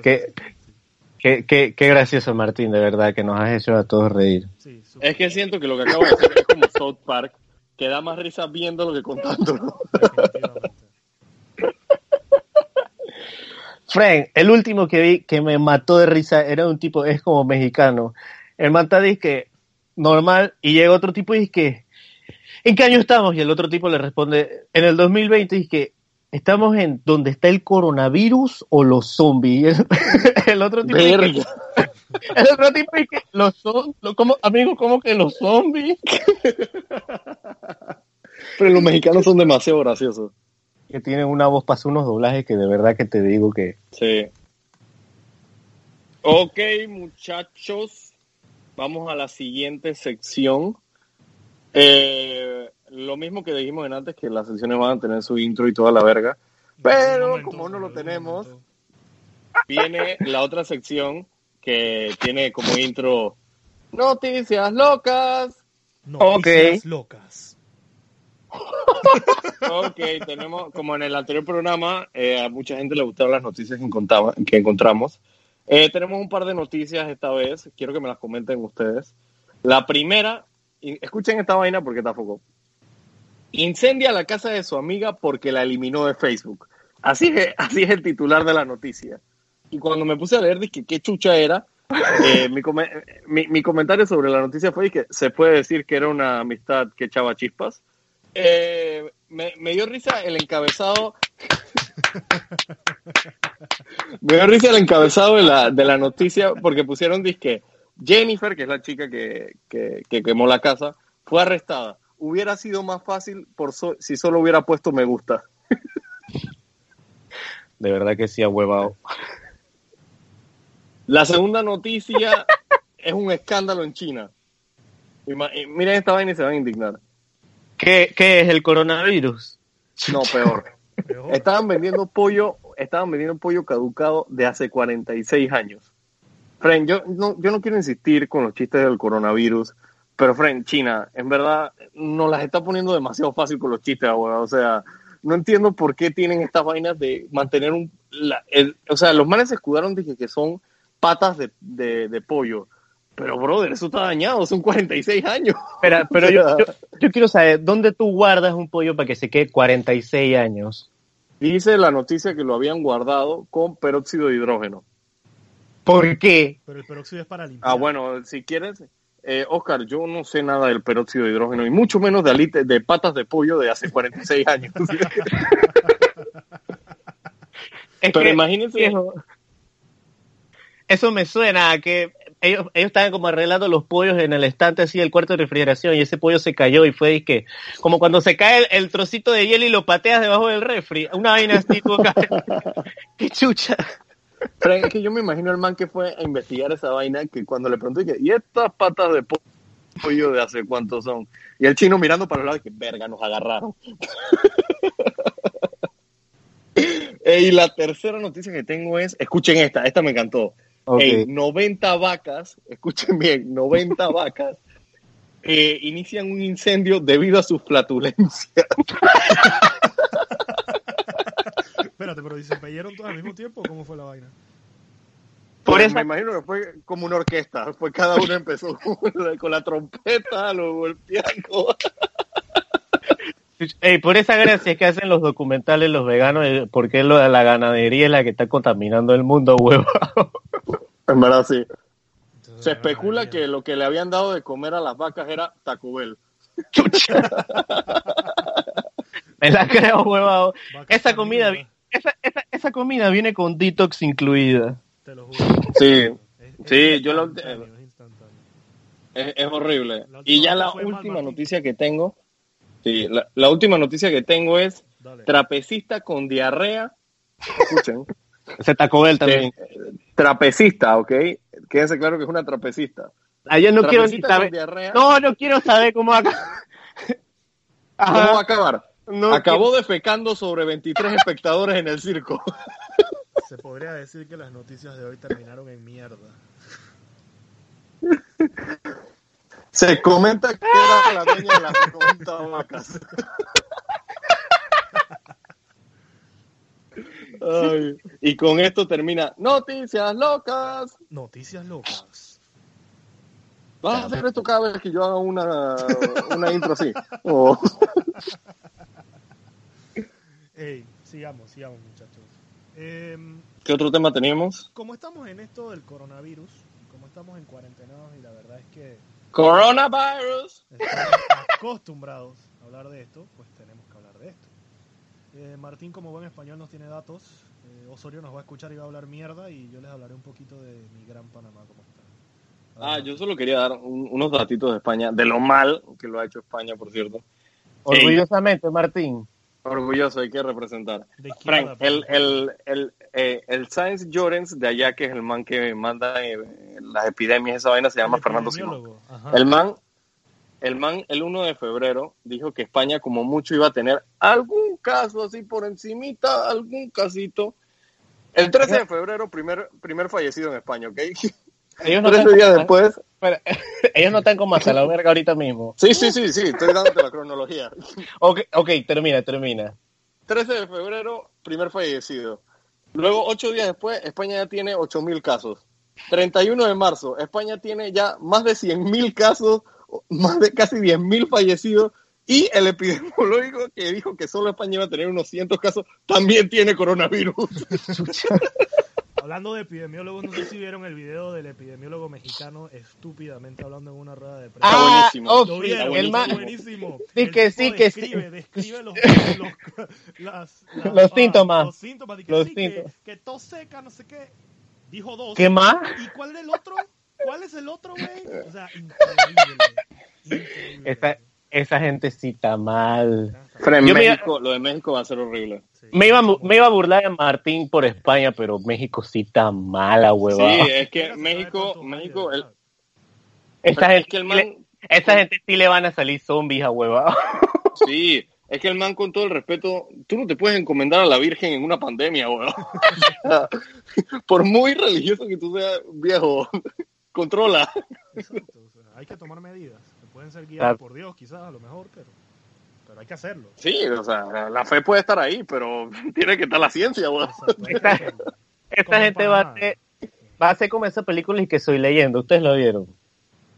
Qué, qué, qué, qué gracioso, Martín, de verdad, que nos has hecho a todos reír. Sí, Es que siento que lo que acabo de hacer es como South Park, que da más risa viéndolo que contándolo. Frank, el último que vi que me mató de risa era un tipo, es como mexicano. El manta dice que normal y llega otro tipo y dice que, ¿en qué año estamos? Y el otro tipo le responde, en el 2020 y que estamos en donde está el coronavirus o los zombies. Y el, el otro tipo dice el otro tipo dice que los zombies, ¿cómo, amigo, ¿cómo que los zombies? Pero los mexicanos son demasiado graciosos. Que tienen una voz para hacer unos doblajes que de verdad que te digo que Sí. Ok, muchachos. Vamos a la siguiente sección. Eh, lo mismo que dijimos en antes, que las secciones van a tener su intro y toda la verga. Pero momento, como no lo tenemos, viene la otra sección que tiene como intro Noticias locas. Noticias locas. Ok, tenemos, como en el anterior programa, eh, a mucha gente le gustaron las noticias que, encontraba- que encontramos. Eh, tenemos un par de noticias esta vez, quiero que me las comenten ustedes. La primera, escuchen esta vaina porque tampoco. Incendia la casa de su amiga porque la eliminó de Facebook. Así es, así es el titular de la noticia. Y cuando me puse a leer, dije, ¿qué chucha era? Eh, mi, come- mi- mi comentario sobre la noticia fue que se puede decir que era una amistad que echaba chispas. Eh, me dio risa el encabezado. me dio risa el encabezado de la, de la noticia porque pusieron disque Jennifer, que es la chica que, que, que quemó la casa, fue arrestada. Hubiera sido más fácil por so- si solo hubiera puesto me gusta. de verdad que sí ha huevado. La segunda noticia es un escándalo en China. Miren esta vaina y se van a indignar. ¿Qué, ¿Qué es el coronavirus? No, peor. Peor. Estaban vendiendo pollo, estaban vendiendo pollo caducado de hace 46 años. Fren, yo no, yo no quiero insistir con los chistes del coronavirus, pero Fren, China, en verdad, nos las está poniendo demasiado fácil con los chistes, ahora. O sea, no entiendo por qué tienen estas vainas de mantener un... la- el- o sea, los manes se escudaron, dije que son patas de, de, de pollo. Pero, brother, eso está dañado, son 46 años. Espera, pero yo, yo, yo quiero saber, ¿dónde tú guardas un pollo para que se quede 46 años? Dice la noticia que lo habían guardado con peróxido de hidrógeno. ¿Por qué? Pero el peróxido es para limpiar. Ah, bueno, si quieres, eh, Oscar, yo no sé nada del peróxido de hidrógeno y mucho menos de, alite, de patas de pollo de hace 46 años. Es Pero que, imagínense, viejo, eso me suena a que ellos, ellos estaban como arreglando los pollos en el estante así del cuarto de refrigeración y ese pollo se cayó y fue que como cuando se cae el, trocito de hielo y lo pateas debajo del refri, una vaina así, tú acá. qué chucha. Es que yo me imagino el man que fue a investigar esa vaina que cuando le pregunté ¿y estas patas de po- pollo de hace cuánto son? Y el chino mirando para el lado que, verga, nos agarraron. Y la tercera noticia que tengo es, escuchen esta, esta me encantó. Ok. Ey, 90 vacas, escuchen bien, 90 vacas eh, inician un incendio debido a sus flatulencias. Espérate, pero ¿y se peyeron todos al mismo tiempo o cómo fue la vaina? Por Pues esa- Me imagino que fue como una orquesta, fue cada uno empezó con la, con la trompeta, luego el piano. Ey, por esa gracia que hacen los documentales los veganos, eh, porque lo de la ganadería es la que está contaminando el mundo, huevo. En verdad sí. Entonces, Se especula que lo que le habían dado de comer a las vacas era Taco Bell. Me la creo, huevado. Vacas Esa comida, esa, esa, esa comida viene con detox incluida. Te lo juro. Sí, Es- es sí, yo lo- instantáneo, es es, horrible. Y ya la última noticia que tengo, sí, la, la última noticia que tengo es Dale. trapecista con diarrea. Escuchen. Ese Taco Bell también. trapecista, ¿ok? Quédense claro que es una trapecista. Ah, yo no quiero ni saber. No, no quiero saber cómo acá. ¿Cómo va a acabar? No Acabó defecando sobre 23 espectadores en el circo. Se podría decir que las noticias de hoy terminaron en mierda. Se comenta que era la dueña de las 90 vacas. Ay, y con esto termina Noticias Locas. Noticias locas. Vas a hacer esto cada vez que yo haga una, una intro así. Oh. Ey, sigamos, sigamos, muchachos. Em, ¿Qué otro tema teníamos? como estamos en esto del coronavirus, como estamos en cuarentena, y la verdad es que Coronavirus. estamos acostumbrados a hablar de esto, pues tenemos que hablar de esto. Eh, Martín, como buen español, nos tiene datos. Eh, Osorio nos va a escuchar y va a hablar mierda, y yo les hablaré un poquito de mi gran Panamá, cómo está. Ah, yo solo quería dar un- unos datitos de España, de lo mal que lo ha hecho España, por cierto. Orgullosamente, Martín. Orgulloso, hay que representar. Frank, el, el, el, eh, el Science Llorens de allá, que es el man que manda eh, las epidemias, esa vaina se llama Fernando Simón. ajá. El man, el man, el 1 de febrero, dijo que España como mucho iba a tener algún caso así por encimita, algún casito. El 13 de febrero, primer, primer fallecido en España, ¿ok? Ellos no, 13 están días como, después. espera, ellos no están como hasta la verga ahorita mismo. Sí, sí, sí, sí, estoy dándote la cronología. Ok, ok, termina, termina. 13 de febrero, primer fallecido. Luego, ocho días después, España ya tiene 8.000 casos. 31 de marzo, España tiene ya más de 100.000 casos, más de casi 10.000 fallecidos. Y el epidemiólogo que dijo que solo España iba a tener unos cientos casos, también tiene coronavirus. Hablando de epidemiólogos, no sé si vieron el video del epidemiólogo mexicano estúpidamente hablando en una rueda de prensa. Ah, buenísimo. oh, sí, vieron, el man- buenísimo. Sí El que sí, que sí. describe, Describe los, los, las- las- Los ah, síntomas. Los síntomas. que Los sí, que- síntomas. Que, tos seca, no sé qué. Dijo dos. ¿Qué más? ¿Y cuál del otro? ¿Cuál es el otro, güey? O sea, increíble. Increíble. Esa, esa gentecita mal. Pero en Yo me- México, lo de México va a ser horrible. Sí. Me iba, a me iba a burlar de Martín por España, pero México sí está mala, huevada. Sí, es que México, México, el. Esta es gente, que el man, le- esta gente sí le van a salir zombies a huevada. Sí, es que el man, con todo el respeto, tú no te puedes encomendar a la Virgen en una pandemia, weón. Por muy religioso que tú seas, viejo, controla. Exacto, o sea, hay que tomar medidas. que pueden ser guiadas Claro. por Dios, quizás, a lo mejor, pero, pero hay que hacerlo. Sí, o sea, la fe puede estar ahí, pero tiene que estar la ciencia, Esta- gente va a, ser, va a ser como esa película y que soy leyendo. Ustedes lo vieron.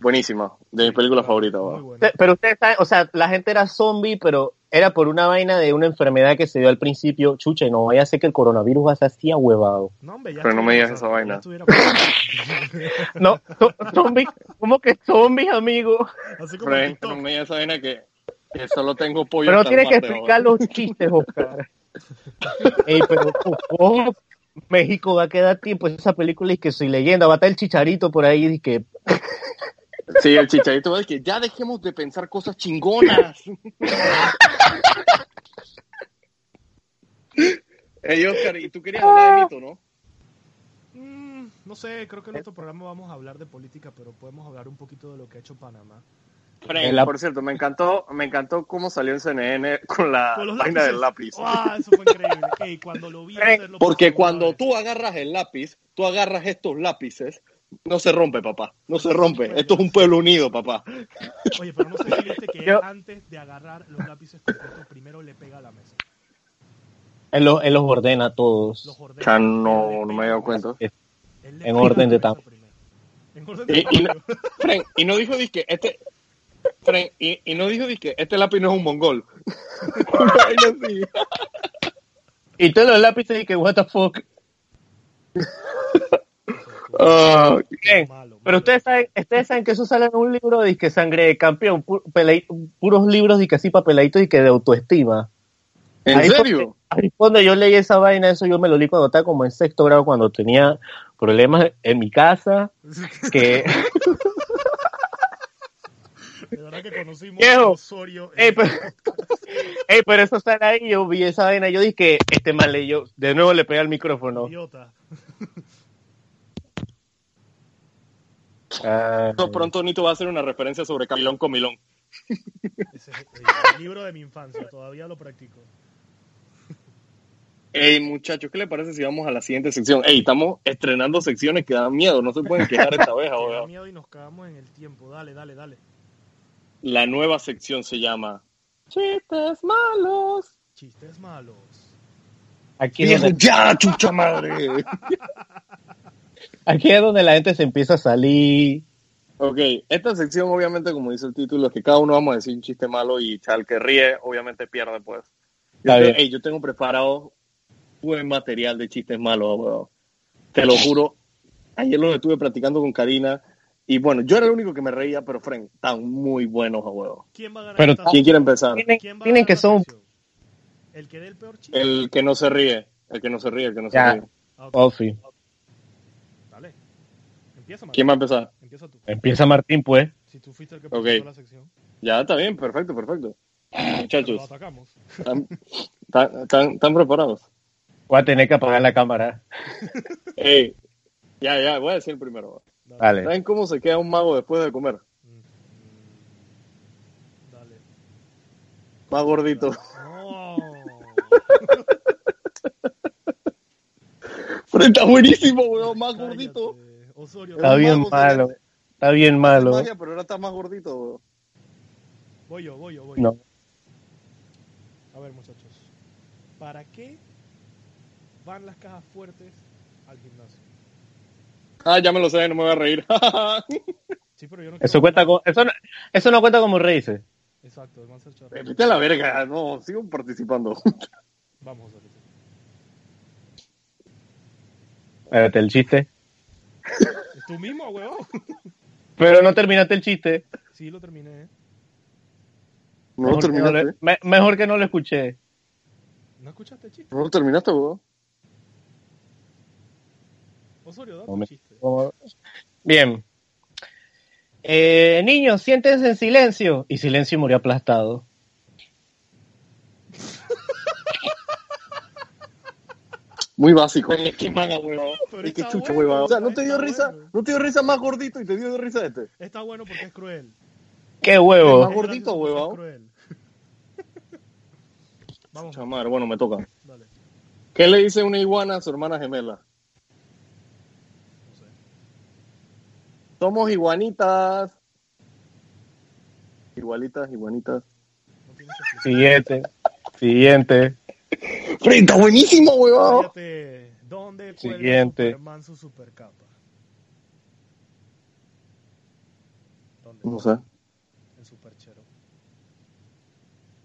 Buenísima, de mi película favorita, Muy weón. bueno. Usted- Pero ustedes saben, o sea, la gente era zombie, pero era por una vaina de una enfermedad que se dio al principio. Chucha, y no vaya a ser que el coronavirus va a ser así a huevado. No, hombre, ya Pero no me digas esa vaina. No, zo- zombies, ¿cómo que zombies, amigo? Así como Frank, no me digas esa vaina que, que solo tengo pollo Pero hasta el tiene que explicar los chistes, Oscar. Ey, pero ¿cómo? México va a quedar tiempo esa película y que soy leyenda, va a estar el chicharito por ahí y que Sí, el chicharito va a decir que ya dejemos de pensar cosas chingonas. Ey, Oscar, y tú querías hablar de mito, ¿no? Mm, no sé, creo que en otro programa vamos a hablar de política, pero podemos hablar un poquito de lo que ha hecho Panamá. Frank, La- por cierto, me encantó, me encantó cómo salió en CNN con la Con lápices. del lápiz. ¡Ah, eso fue increíble! Ey, cuando lo vi hacerlo Porque cuando vez. tú agarras el lápiz, tú agarras estos lápices, no se rompe, papá. No se rompe. Esto es un pueblo unido, papá. Oye, pero no sé si viste que Yo- él, antes de agarrar los lápices completos, primero le pega a la mesa. él, lo- él los ordena a todos. Los ordena. Ya no, no me he dado cuenta. En orden de tamaño. primero. En orden de Y, y, no. Frank, y no dijo disque, este, Frank, y, y no dijo disque, este lápiz no es un mongol. Y todos los lápices y que what the fuck. Ah, Bien, pero ustedes saben, ustedes saben que eso sale en un libro de que sangre de campeón, pu- pelei- puros libros de que así papeladitos y que de autoestima. ¿En Ahí serio? donde- Ahí donde yo leí esa vaina, eso yo me lo leí cuando estaba como en sexto grado, cuando tenía problemas en mi casa, que... De verdad que conocimos Viejo. a Osorio. en- Ey, pero, ey, pero eso sale ahí, yo vi esa vaina, yo dije este mal leyó, de nuevo le pegué al micrófono. Idiota. Ah, Pronto, Nito va a hacer una referencia sobre Camilón Comilón. Ese es el, libro de mi infancia, todavía lo practico. Ey, muchachos, ¿qué le parece si vamos a la siguiente sección? Ey, estamos estrenando secciones que dan miedo, no se pueden quejar esta vez, da ahora. miedo y nos cagamos en el tiempo. Dale, dale, dale. La nueva sección se llama Chistes malos. Chistes malos. aquí, es donde, ya, chucha madre. aquí es donde la gente se empieza a salir. Ok, esta sección obviamente, como dice el título, es que cada uno vamos a decir un chiste malo y chal que ríe, obviamente pierde, pues. Yo, Está te- bien. ey, yo tengo preparado buen material de chistes malos, weón. Te lo juro. Ayer lo estuve practicando con Karina y bueno, yo era el único que me reía, pero Frank, están muy buenos, weón. ¿Quién va a ganar Pero esta ¿Quién quiere empezar? Tienen, ¿Quién va tienen que son? El que dé el peor chiste. El que no se ríe, el que no se ríe, el que no se Ya. ríe. Ah, ok. Ofi. Dale. Empieza, Martín. ¿Quién va a empezar? Empieza tú. Empieza Martín, pues. Si tú fuiste el que Ok. presentó la sección. Ya está bien, perfecto, perfecto. Muchachos, atacamos. ¿están, preparados? Voy a tener que apagar la cámara. Ey, ya, ya, voy a decir el primero. Dale. ¿Saben cómo se queda un mago después de comer? Dale. Más gordito. No. Pero está buenísimo, weón, más Cállate. gordito. Osorio, Está bien malo. Está bien malo. Magia, pero ahora está más gordito, weón. voy yo, voy yo, voy yo. No. A ver, muchachos. ¿Para qué van las cajas fuertes al gimnasio? Ah, ya me lo sé, no me voy a reír. Sí, pero yo no Eso cuenta como, eso no, eso no cuenta como reírse. Exacto, el man se echa- Vete a la verga, no, sigo participando. Vamos, Osorio. Espérate, el chiste. ¿Es tú mismo, huevón? Pero no terminaste el chiste. Sí, lo terminé. No lo Mejor que no le- me- mejor que no lo escuché. ¿No escuchaste el chiste? No lo terminaste, weón. Osorio, chiste. Bien. Eh, niños, siéntense en silencio. Y silencio murió aplastado. Muy básico. Qué manga, weón. Pero Es que chucha, bueno, weón. O sea, no te dio está risa, bueno. no te dio risa más gordito y te dio risa este. Está bueno porque es cruel. ¡Qué huevo! Más gordito, Es gracioso porque huevón. Es cruel. Vamos, Chucha madre, bueno, me toca. dale. ¿Qué le dice una iguana a su hermana gemela? No sé. Somos iguanitas. Igualitas, iguanitas. No que explicar. Siguiente. Siguiente. ¡Frita, buenísimo, weón! ¿Dónde Siguiente. Superman su supercapa? ¿Dónde? No sé. En Superchero.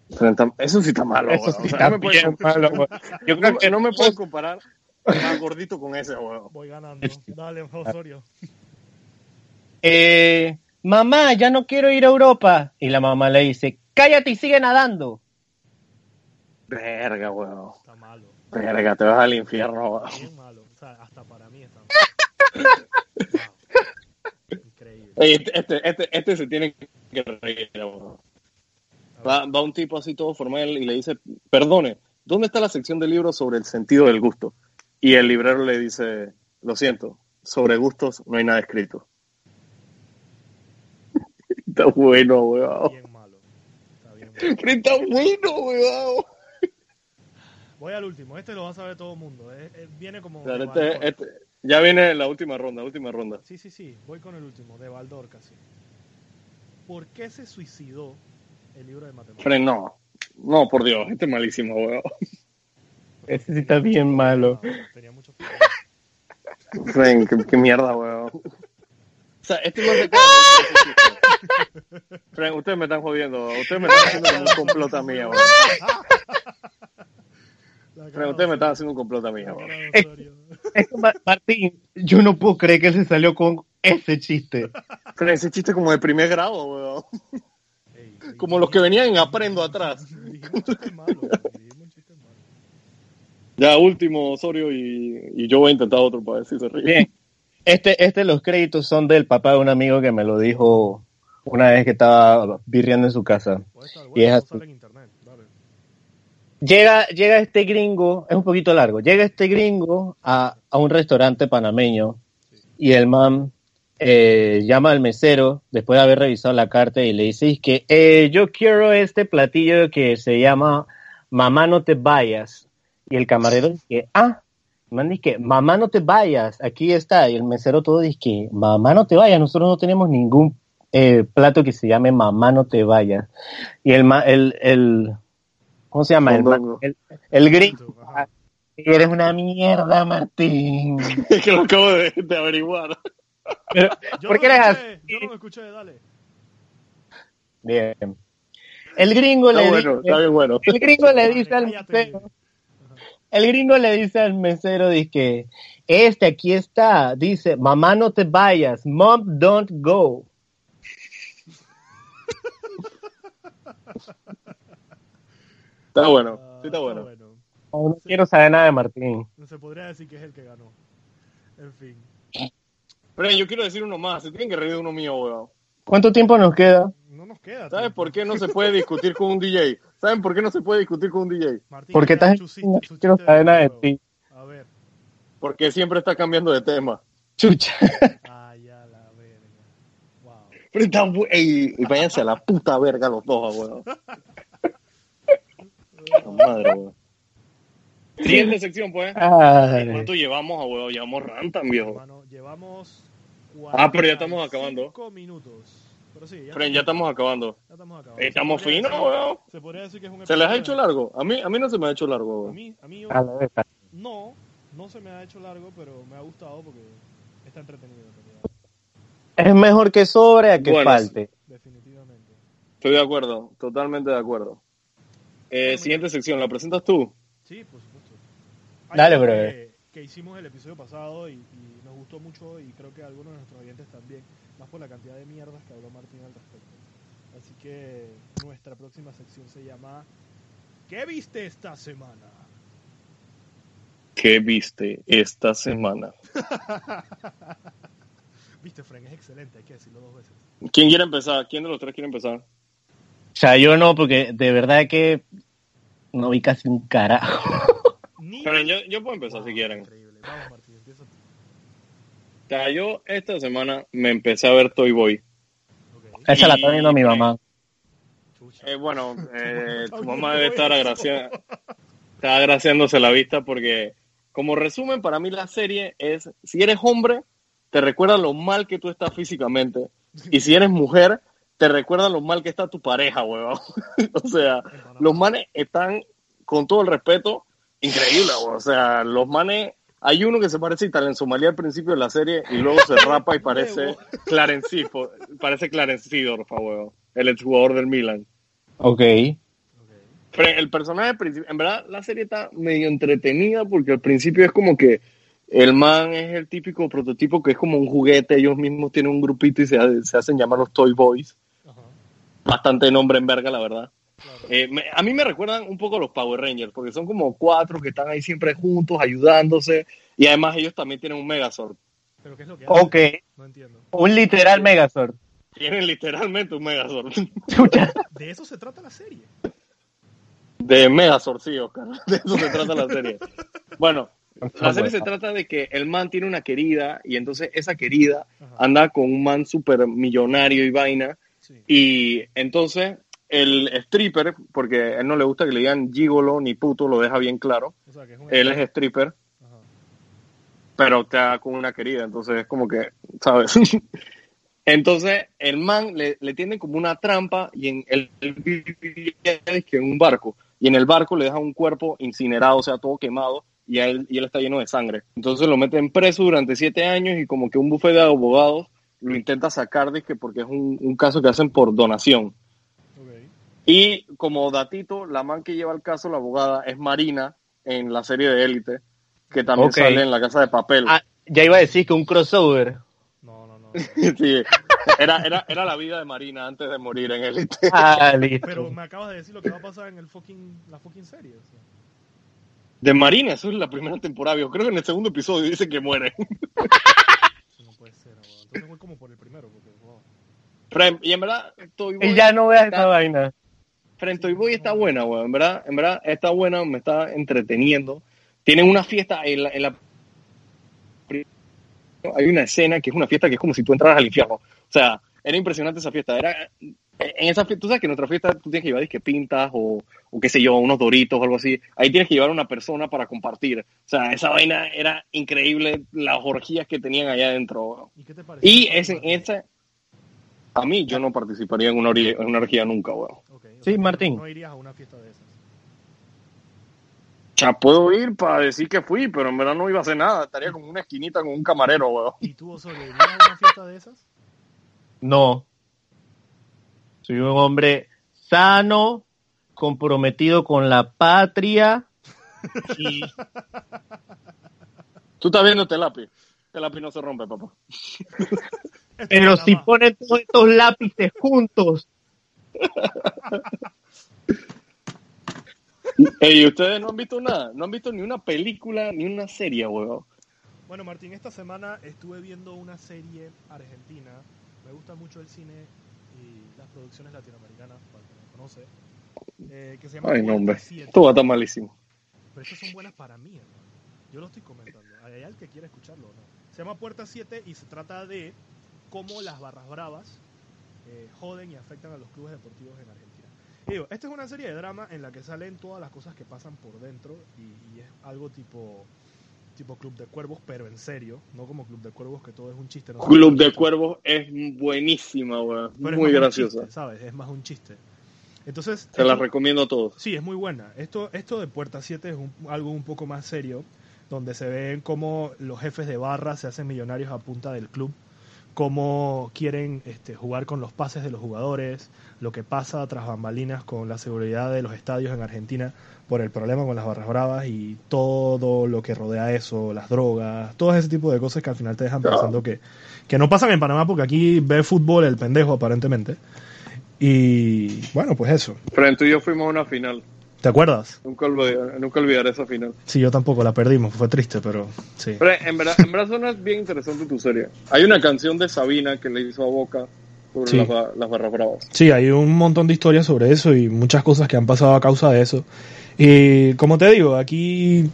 Frenta- Eso sí está malo, Eso sí O sea, está comparar- malo. Yo creo que no me puedes comparar más gordito con ese, weón. Voy ganando. Dale, Osorio. Eh, mamá, ya no quiero ir a Europa. Y la mamá le dice, cállate y sigue nadando. Verga, weón. Está malo. Verga, te vas al infierno. weón. Bien malo. O sea, hasta para mí está malo. Wow. Increíble. Este, este, este, este se tiene que reír. weón. Va, va un tipo así todo formal y le dice, perdone, ¿dónde está la sección de libros sobre el sentido del gusto? Y el librero le dice, lo siento, sobre gustos no hay nada escrito. está bueno, weón. Bien malo. Está bien malo. Está bueno, weón. Voy al último. Este lo va a saber todo el mundo. eh. Eh, viene como. Claro, este- este- ya viene la última ronda, última ronda. Sí, sí, sí. Voy con el último. De Baldor casi. ¿Por qué se suicidó el libro de matemáticas? Fren, no. No, por Dios, este es malísimo, weón. Ese sí está bien malo. Ah, tenía muchos problemas. Fren, qué, qué mierda, weón. O sea, este no se ustedes me están jodiendo. Ustedes me están haciendo un complot a mí, weón. De ustedes me Osorio. haciendo un complot a mí, que, Ma- Martín, yo no puedo creer que se salió con ese chiste. Fren, ese chiste como de primer grado, weón. Como los que venían en Aprendo atrás. Dijimos un chiste malo. güey, Dijimos un chiste malo. Ya, último, Osorio, y, y yo voy a intentar otro para ver si se ríe. Bien. Este, este, los créditos son del papá de un amigo que me lo dijo una vez que estaba birriando en su casa. Puede estar Y bueno, es así. sale en internet. Dale. Llega, llega este gringo, es un poquito largo, llega este gringo a, a un restaurante panameño y el man eh, llama al mesero después de haber revisado la carta y le dice "Es que eh, yo quiero este platillo que se llama Mamá no te vayas. Y el camarero dice, ah, el man dice que mamá no te vayas, aquí está. Y el mesero todo dice que mamá no te vayas, nosotros no tenemos ningún eh, plato que se llame mamá no te vayas. Y el, el, el ¿cómo se llama? El, ma- Mondongo. el, el gringo. Ajá. Eres una mierda, Martín. Es que lo acabo de, de averiguar. Pero, Yo ¿Por no qué eres me así? escuché, Yo no me escuché, dale. Bien. El gringo Está le bueno, dice, está bien bueno. el gringo le dice al mesero, el gringo le dice al mesero, dice que este aquí está, dice, mamá no te vayas, mom don't go. Está bueno, Ah, sí está bueno. No, no quiero saber nada de Martín. No se podría decir que es el que ganó. En fin. Pero yo quiero decir uno más. Se tienen que reír de uno mío, weón. ¿Cuánto tiempo nos queda? No nos queda. ¿Sabes tiempo. por qué no se puede discutir con un DJ? ¿Saben por qué no se puede discutir con un DJ? Martín, Porque ya, estás su quiero saber nada de ti. A ver. Porque siempre está cambiando de tema. Chucha. Ay, a la verga. Wow. Pero está Ey, y váyanse a la puta verga los dos, weón. Madre, weón. Siguiente sección, pues. Ay. ¿Cuánto llevamos, weón? Llevamos rantan, viejo. Hermano, llevamos. Ah, pero ya estamos acabando. 45 minutos. Pero sí, ya, Fren, ya estamos acabando. ya estamos acabando. Estamos finos, decir- weón. Se podría decir que es un ¿Se les ha hecho largo? A mí, a mí no se me ha hecho largo, A weón. mí, a mí A la verga. no, no se me ha hecho largo, pero me ha gustado porque está entretenido. en realidad. Es mejor que sobre a que Bueno, falte. Definitivamente. Estoy de acuerdo, totalmente de acuerdo. Eh, siguiente sección, ¿la presentas tú? Sí, por supuesto. Dale, algo brother. Que, que hicimos el episodio pasado y, y nos gustó mucho y creo que a algunos de nuestros oyentes también, más por la cantidad de mierdas que habló Martín al respecto. Así que nuestra próxima sección se llama ¿Qué viste esta semana? ¿Qué viste esta semana? Viste, Frank, es excelente, hay que decirlo dos veces. ¿Quién quiere empezar? ¿Quién de los tres quiere empezar? O sea, yo no, porque de verdad que no vi casi un carajo. Pero yo, yo puedo empezar Wow, si quieren. Increíble. Vamos, Martín, empieza tú. O sea, yo esta semana me empecé a ver Toy Boy. Ok. Esa la está viendo mi mamá. Eh, bueno, eh, Está tu bien, mamá debe estar eso. agracia- está agraciándose la vista porque, como resumen, para mí la serie es, si eres hombre, te recuerda lo mal que tú estás físicamente. Y si eres mujer, te recuerda lo mal que está tu pareja, huevón. o sea, los manes están, con todo el respeto, increíbles, huevón. O sea, los manes... Hay uno que se parece a Italian Somalia al principio de la serie y luego se rapa y parece Clarence, parece Clarence Seedorf, huevón, el exjugador del Milan. Ok. Pero el personaje principal, en verdad la serie está medio entretenida porque al principio es como que el man es el típico prototipo que es como un juguete, ellos mismos tienen un grupito y se hacen llamar los Toy Boys. Bastante nombre en verga, la verdad. Eh, me- a mí me recuerdan un poco a los Power Rangers, porque son como cuatro que están ahí siempre juntos, ayudándose, y además ellos también tienen un Megazord. ¿Pero qué es lo que hace? Ok, No entiendo. un literal Megazord. Tienen literalmente un Megazord. De eso se trata la serie. De Megazord, sí, Oscar. De eso se trata la serie. Bueno, la serie se trata de que el man tiene una querida, y entonces esa querida Ajá. anda con un man súper millonario y vaina, Sí. Y entonces el stripper, porque a él no le gusta que le digan gigolo ni puto, lo deja bien claro. O sea, que es un... Él es stripper, Ajá. pero está con una querida, entonces es como que, ¿sabes? Entonces el man le, le tiende como una trampa y en el dizque en un barco y en el barco le deja un cuerpo incinerado, o sea, todo quemado y, a él, y él está lleno de sangre. Entonces lo meten preso durante siete años y como que un bufete de abogados lo intenta sacar porque es un, un caso que hacen por donación. Y como datito, la man que lleva el caso, la abogada, es Marina en la serie de Élite, que también sale en La Casa de Papel. Ah, ya iba a decir que un crossover. No, no, no. Sí, era, era, era la vida de Marina antes de morir en Élite. Ah. Pero me acabas de decir lo que va a pasar en el fucking, la fucking serie. o sea. De Marina, eso es la primera temporada. Yo creo que en el segundo episodio dice que muere. Puede ser, weón. Entonces voy como por el primero, porque, wow. Pero y en verdad, Toy Boy Y ya no veas está- esa vaina. Frente Toy Boy está buena, weón. En verdad, en verdad está buena, me está entreteniendo. Tienen una fiesta en la, en la- Hay una escena que es una fiesta que es como si tú entraras al infierno. O sea, era impresionante esa fiesta. Era en esa fiesta, tú sabes que en nuestra fiesta tú tienes que llevar disque pintas o, o qué sé yo, unos doritos o algo así. Ahí tienes que llevar una persona para compartir. O sea, esa vaina era increíble, las orgías que tenían allá adentro. weón. ¿Y qué te parece? Y es en esa... A mí yo no participaría en una, orgía, en una orgía nunca, weón. Sí, Martín. No irías a una fiesta de esas. Ya puedo ir para decir que fui, pero en verdad no iba a hacer nada. Estaría como en una esquinita con un camarero, weón. ¿Y tú, Osorio, irías a una fiesta de esas? No. Soy un hombre sano, comprometido con la patria. Y Tú estás viendo este lápiz. Este lápiz no se rompe, papá. Esto pero si ponen todos estos lápices juntos. Ey, ustedes no han visto nada. No han visto ni una película ni una serie, weón. Bueno, Martín, esta semana estuve viendo una serie argentina. Me gusta mucho el cine y las producciones latinoamericanas, para el que no conoce. eh, que se llama Ay, no, Puerta hombre. 7. Esto va a estar malísimo. Pero estas son buenas para mí, hermano. Yo lo estoy comentando. Hay alguien que quiere escucharlo no. Se llama Puerta 7 y se trata de cómo las barras bravas eh, joden y afectan a los clubes deportivos en Argentina. Y digo, esta es una serie de drama en la que salen todas las cosas que pasan por dentro y, y es algo tipo tipo Club de Cuervos, pero en serio, no como Club de Cuervos que todo es un chiste. no Club de Cuervos es buenísima, weón. Muy graciosa. chiste, ¿sabes? Es más un chiste. Entonces, Se la esto- recomiendo a todos. Sí, es muy buena. Esto, esto de Puerta 7 es un- algo un poco más serio, donde se ven cómo los jefes de barra se hacen millonarios a punta del club, cómo quieren este, jugar con los pases de los jugadores, lo que pasa tras bambalinas con la seguridad de los estadios en Argentina por el problema con las barras bravas y todo lo que rodea eso, las drogas, todo ese tipo de cosas que al final te dejan pensando que, que no pasan en Panamá porque aquí ve fútbol el pendejo aparentemente. Y bueno, pues eso. Frente y yo fuimos a una final. ¿Te acuerdas? Nunca olvidaré, nunca olvidaré esa final. Sí, yo tampoco la perdimos, fue triste, pero sí. Pero en verdad, en verdad suena bien interesante tu serie. Hay una canción de Sabina que le hizo a Boca sobre Sí. las, ba- las barras bravas. Sí, hay un montón de historias sobre eso y muchas cosas que han pasado a causa de eso. Y como te digo, aquí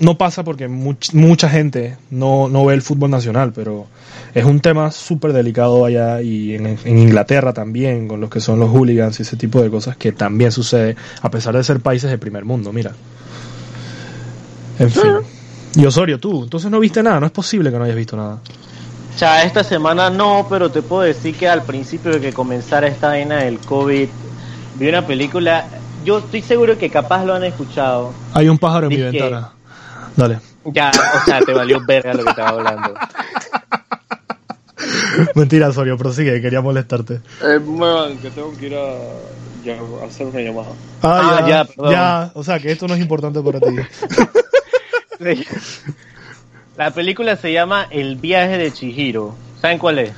no pasa porque much- mucha gente no, no ve el fútbol nacional, pero es un tema súper delicado allá y en, en Inglaterra también, con los que son los hooligans y ese tipo de cosas que también sucede, a pesar de ser países de primer mundo, mira. En fin. Y Osorio, tú, entonces no viste nada, no es posible que no hayas visto nada. O sea, esta semana no, pero te puedo decir que al principio de que comenzara esta vaina del COVID, vi una película. Yo estoy seguro que capaz lo han escuchado. Hay un pájaro en mi ventana. Dale. Ya, o sea, te valió verga lo que estaba hablando. Mentira, Osorio, prosigue, quería molestarte. Eh, muevan, que tengo que ir a, ya, a hacer una llamada. Ah, ya, ya, perdón. ya, o sea que esto no es importante para ti. La película se llama El viaje de Chihiro. ¿Saben cuál es?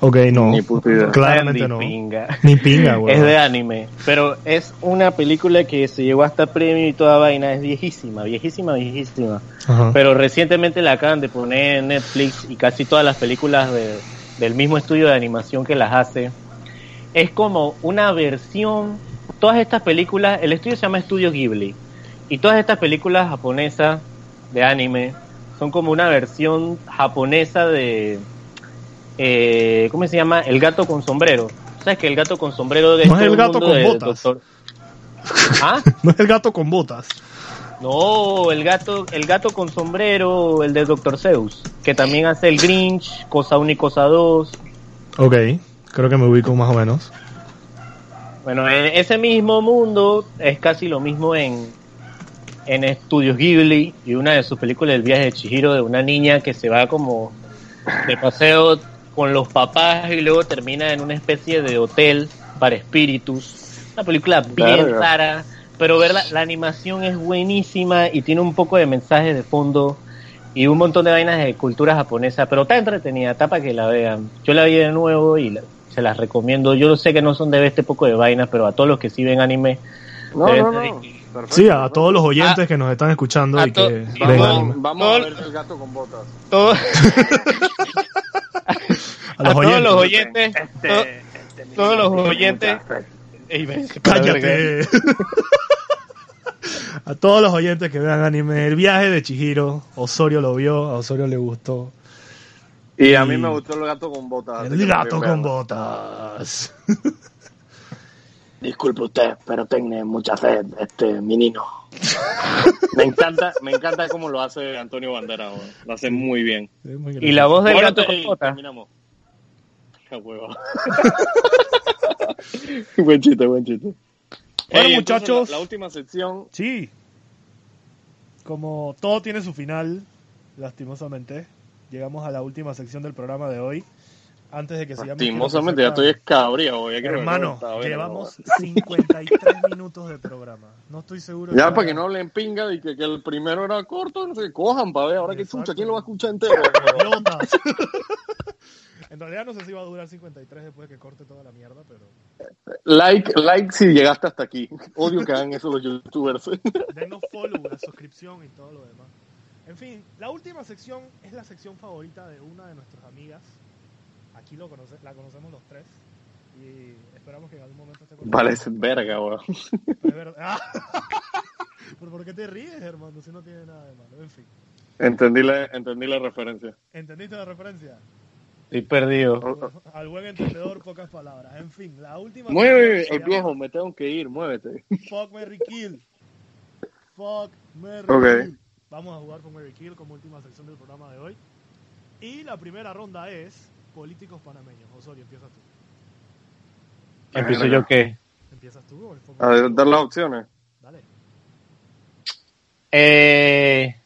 Ok, no. Ni puta idea. Claramente Ni no. pinga. Ni pinga, weón. Es de anime, pero es una película que se llevó hasta premio y toda vaina, es viejísima, viejísima, viejísima. Ajá. Pero recientemente la acaban de poner en Netflix y casi todas las películas de- del mismo estudio de animación que las hace. Es como una versión, todas estas películas, el estudio se llama Estudio Ghibli, y todas estas películas japonesas de anime son como una versión japonesa de, eh, ¿cómo se llama? El gato con sombrero. ¿Sabes que el gato con sombrero de No es el gato con botas. Doctor- ¿Ah? No es el gato con botas. No, el gato, el gato con sombrero, el de Dr. Zeus, que también hace el Grinch, cosa 1 y cosa 2. Ok, creo que me ubico más o menos. Bueno, en ese mismo mundo es casi lo mismo en, en Estudios Ghibli y una de sus películas, El viaje de Chihiro, de una niña que se va como de paseo con los papás y luego termina en una especie de hotel para espíritus. Una película bien Verga. rara, pero ver la, animación es buenísima y tiene un poco de mensajes de fondo y un montón de vainas de cultura japonesa, pero está entretenida, está para que la vean. Yo la vi de nuevo y la- se las recomiendo. Yo sé que no son de este poco de vainas, pero a todos los que sí ven anime, No, deben no, no. Perfecto, Sí, a perfecto. todos los oyentes que nos están escuchando y que Vamos, anime. vamos a ver el gato con botas. todo- A los a todos los oyentes. oyentes, to- todos los oyentes, Ey, ven, se para verga. Cállate. a todos los oyentes que vean anime, el viaje de Chihiro, Osorio lo vio, a Osorio le gustó. Y a mí Y- me gustó el gato con botas. El gato con botas. Disculpe usted, pero tiene mucha sed, este menino. me encanta, me encanta cómo lo hace Antonio Bandera, lo hace muy bien. Muy Y la voz del Bueno, gato botas. terminamos. Qué huevo. buen chiste, buen chiste. Bueno, entonces, muchachos. La, la última sección. Sí. Como todo tiene su final, lastimosamente, llegamos a la última sección del programa de hoy. Antes de que sigamos. Lastimosamente, ya estoy quiero Hermano, llevamos 53 minutos de programa. No estoy seguro. Ya de- para que no hablen pinga y que, que el primero era corto, no sé, cojan para ver, ahora que escucha, ¿quién lo va a escuchar entero? En realidad no sé si va a durar 53 después de que corte toda la mierda, pero. like, like si llegaste hasta aquí. Odio que hagan eso los youtubers. Denos follow, la suscripción y todo lo demás. En fin, la última sección es la sección favorita de una de nuestras amigas. Aquí lo conoce, la conocemos los tres. Y esperamos que en algún momento esté con vale, es verga, weón. Es verdad. Ah. ¿Pero por qué te ríes, hermano? Si no tiene nada de malo. En fin. Entendí la, entendí la referencia. ¿Entendiste la referencia? Estoy perdido. Al buen entendedor, pocas palabras. En fin, la última. Mueve, el viejo, me tengo que ir, muévete. Fuck Mary Kill. Fuck Mary Ok. Kill. Vamos a jugar Fuck Mary Kill como última sección del programa de hoy. Y la primera ronda es políticos panameños. Osorio, empiezas tú. ¿Empiezo yo qué? ¿Empiezas tú o A ver, dar las opciones. Dale. Eh,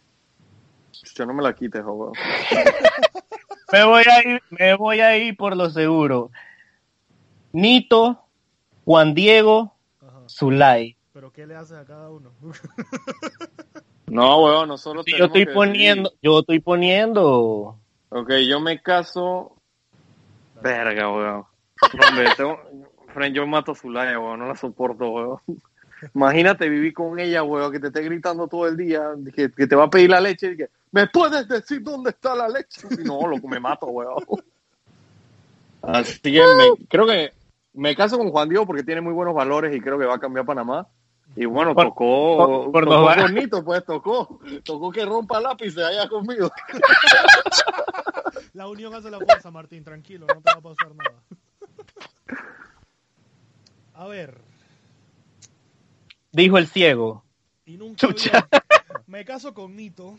Yo no me la quites, weón. me voy a ir, me voy a ir por lo seguro. Nito, Juan Diego, Ajá. Zulay. Pero ¿qué le haces a cada uno? No, weón, nosotros Si yo estoy que poniendo, yo estoy poniendo. Ok, yo me caso. Verga, weón. Hombre. Fren, yo mato a Zulaya, weón, no la soporto, weón. Imagínate vivir con ella, weón, que te esté gritando todo el día, que, te va a pedir la leche y que, ¿me puedes decir dónde está la leche? Y no, loco, me mato, weón. Así que creo que me caso con Juan Diego porque tiene muy buenos valores y creo que va a cambiar Panamá. Y bueno, Por- tocó, por- por tocó bonito, pues tocó. Tocó que rompa lápices allá conmigo. La unión hace la fuerza, Martín. Tranquilo, no te va a pasar nada. A ver. Dijo el ciego. Y nunca Chucha. había- Me caso con Nito.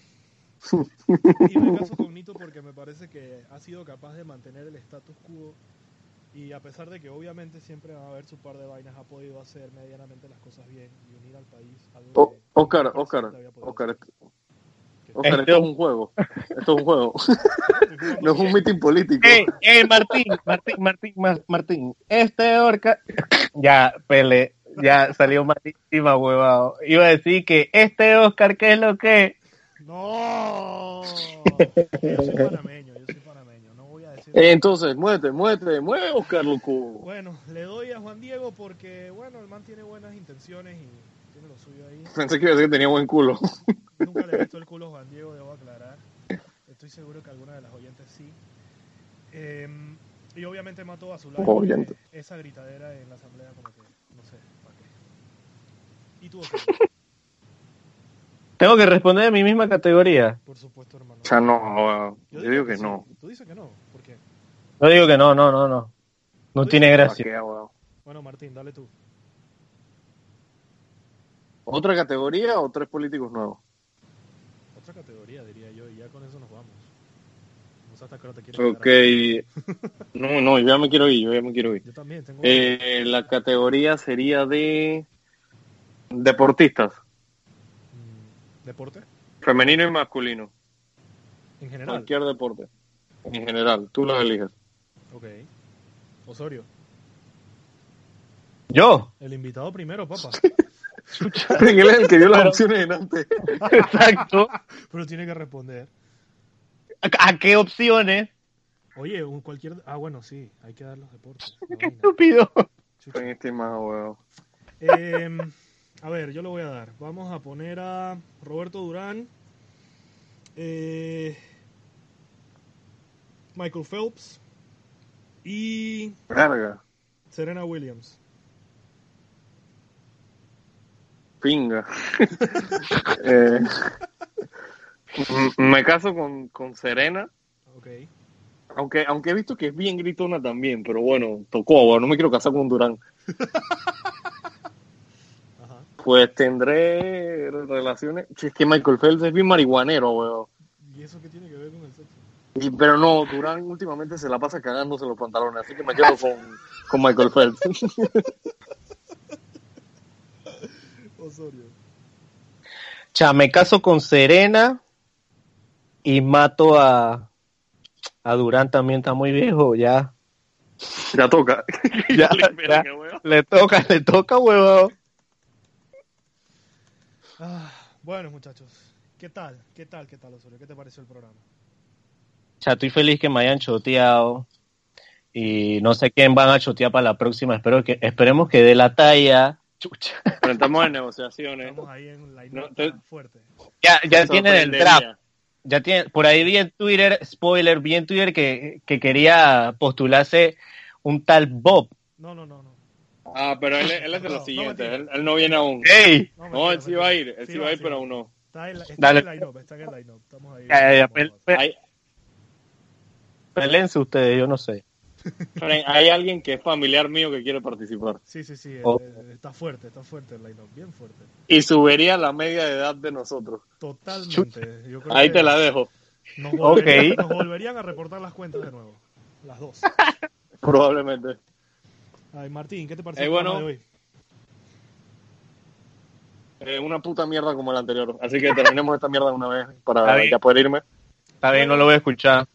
Y me caso con Nito porque me parece que ha sido capaz de mantener el status quo. Y a pesar de que obviamente siempre va a haber su par de vainas, ha podido hacer medianamente las cosas bien y unir al país. algo O- que Oscar, Oscar, presidente había podido Oscar. Oscar, esto es un juego. Esto es un juego. No es un mitin político. Ey, ey, Martín, Martín, Martín, Mar- Martín. Este orca. Ya, pele. Ya salió malísima, huevado. Iba a decir que este Oscar, ¿qué es lo que? ¡No! Yo soy panameño, yo soy panameño. No voy a decir Eh, entonces, muévete, muévete, mueve, Oscar, loco. Bueno, le doy a Juan Diego porque, bueno, el man tiene buenas intenciones y tiene lo suyo ahí. Pensé que iba a decir que tenía buen culo. Nunca le he visto el culo a Juan Diego, debo aclarar. Estoy seguro que alguna de las oyentes sí. Eh, y obviamente mató a su lado Oyente. esa gritadera en la asamblea como que, no sé, ¿para qué? ¿Y tú, Oscar? Tengo que responder de mi misma categoría. Por supuesto, hermano. O sea, no, weón. yo digo que sí. no. Tú dices que no, ¿por qué? No digo que no, no, no, no. No tiene gracia. Bueno, Martín, dale tú. ¿Otra categoría o tres políticos nuevos? Otra categoría, diría yo, y ya con eso nos vamos. No sé hasta qué hora te quieres Ok. No, no, yo ya me quiero ir, yo ya me quiero ir. Yo también tengo... Eh, la categoría sería de deportistas, ¿Deporte? femenino y masculino. En general. Cualquier deporte. En general, tú los eliges. Ok. Osorio. Yo. El invitado primero, papá. Él es el que dio las opciones en antes. Exacto. Pero tiene que responder. ¿A, a qué opciones? Oye, un cualquier... Ah, bueno, sí. Hay que dar los deportes. Qué estúpido. Chucha. Estimado, weón. Eh, a ver, yo lo voy a dar. Vamos a poner a Roberto Durán, eh, Michael Phelps y. Serena Williams. Pinga. Eh, me caso con, con Serena, Ok. aunque, aunque he visto que es bien gritona también, pero bueno, tocó, no me quiero casar con Durán. Pues tendré relaciones. Si es que Michael Phelps es bien marihuanero, weón. ¿Y eso qué tiene que ver con el sexo? Y- pero no, Durán últimamente se la pasa cagándose los pantalones, así que me quedo con, con Michael Phelps. Osorio. Cha, me caso con Serena y mato a, a Durán también, está muy viejo, ya. ya toca. Ya, ya. weón. Le toca, le toca, huevón. Ah, bueno, muchachos. ¿Qué tal? ¿Qué tal? ¿Qué tal, Osorio? ¿Qué te pareció el programa? Cha, estoy feliz que me hayan choteado. Y no sé quién van a chotear para la próxima. Espero que, esperemos que dé la talla. Chucha. Pero estamos en negociaciones. Estamos ahí en la No, nota te- fuerte. Ya, ya tienen el draft. Ya tienen, por ahí vi en Twitter, spoiler, vi en Twitter que, que quería postularse un tal Bob. No, no, no, no. Ah, pero él, él es de No, lo no siguiente. mentira. él, él no viene aún. ¡Ey! No, No, él sí va a ir. Él sí Sí va a ir, sí pero aún no. Está en, la- está Dale. en el line-up, está en el line-up. Estamos ahí. Ya, ya, ya, Vamos, pel- vamos. pel- Hay, Pelense ustedes, yo no sé. hay alguien que es familiar mío que quiere participar. Sí, sí, sí. Oh. eh, está fuerte, está fuerte el line-up. Bien fuerte. Y subiría la media de edad de nosotros. Totalmente. Yo creo Ahí que te la dejo. Nos volverían, Ok. nos volverían a reportar las cuentas de nuevo. Las dos. Probablemente. Ay, Martín, ¿qué te pareció Eh, el bueno. programa de hoy? Eh, una puta mierda como el anterior. Así que terminemos esta mierda una vez para ya poder irme. Está bien, no lo voy a escuchar.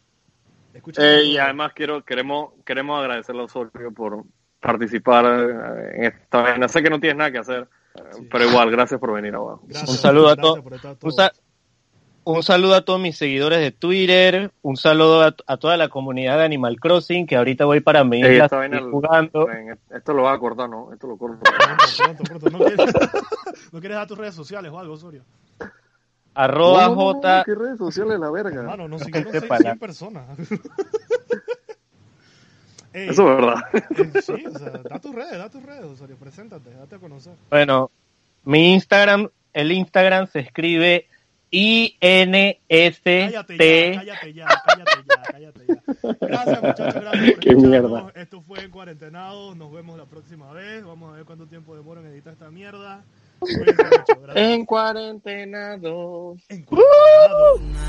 Escucha Eh, y además quiero queremos queremos agradecerle a Osorio por participar eh, en esta vaina. Sé que no tienes nada que hacer, Sí. pero igual, gracias por venir abajo. Gracias, Un saludo a todos. Un, saludo a todos mis seguidores de Twitter. Un saludo a, a toda la comunidad de Animal Crossing, que ahorita voy para mi isla el- jugando. Esto lo vas a cortar, ¿no? Esto lo corto. Pronto, pronto, pronto. ¿No quieres, ¿No quieres dar tus redes sociales o algo, Osorio? Arroba No, no, no, J. ¿Qué redes sociales la verga? Hermano, nos siguieron Qué 600 palabra. personas. Ey, Eso es verdad. eh, sí, o sea, da tus redes, da tus redes, Osorio. Preséntate, date a conocer. Bueno, mi Instagram, el Instagram se escribe Cállate ya, I-N-S-T. cállate ya, cállate ya, cállate ya. Gracias, muchachos, gracias por Qué escucharnos. mierda. Esto fue en Cuarentenados. Nos vemos la próxima vez. Vamos a ver cuánto tiempo demora en editar esta mierda. Mucho, gracias. En cuarentena dos. En Cuarentenados.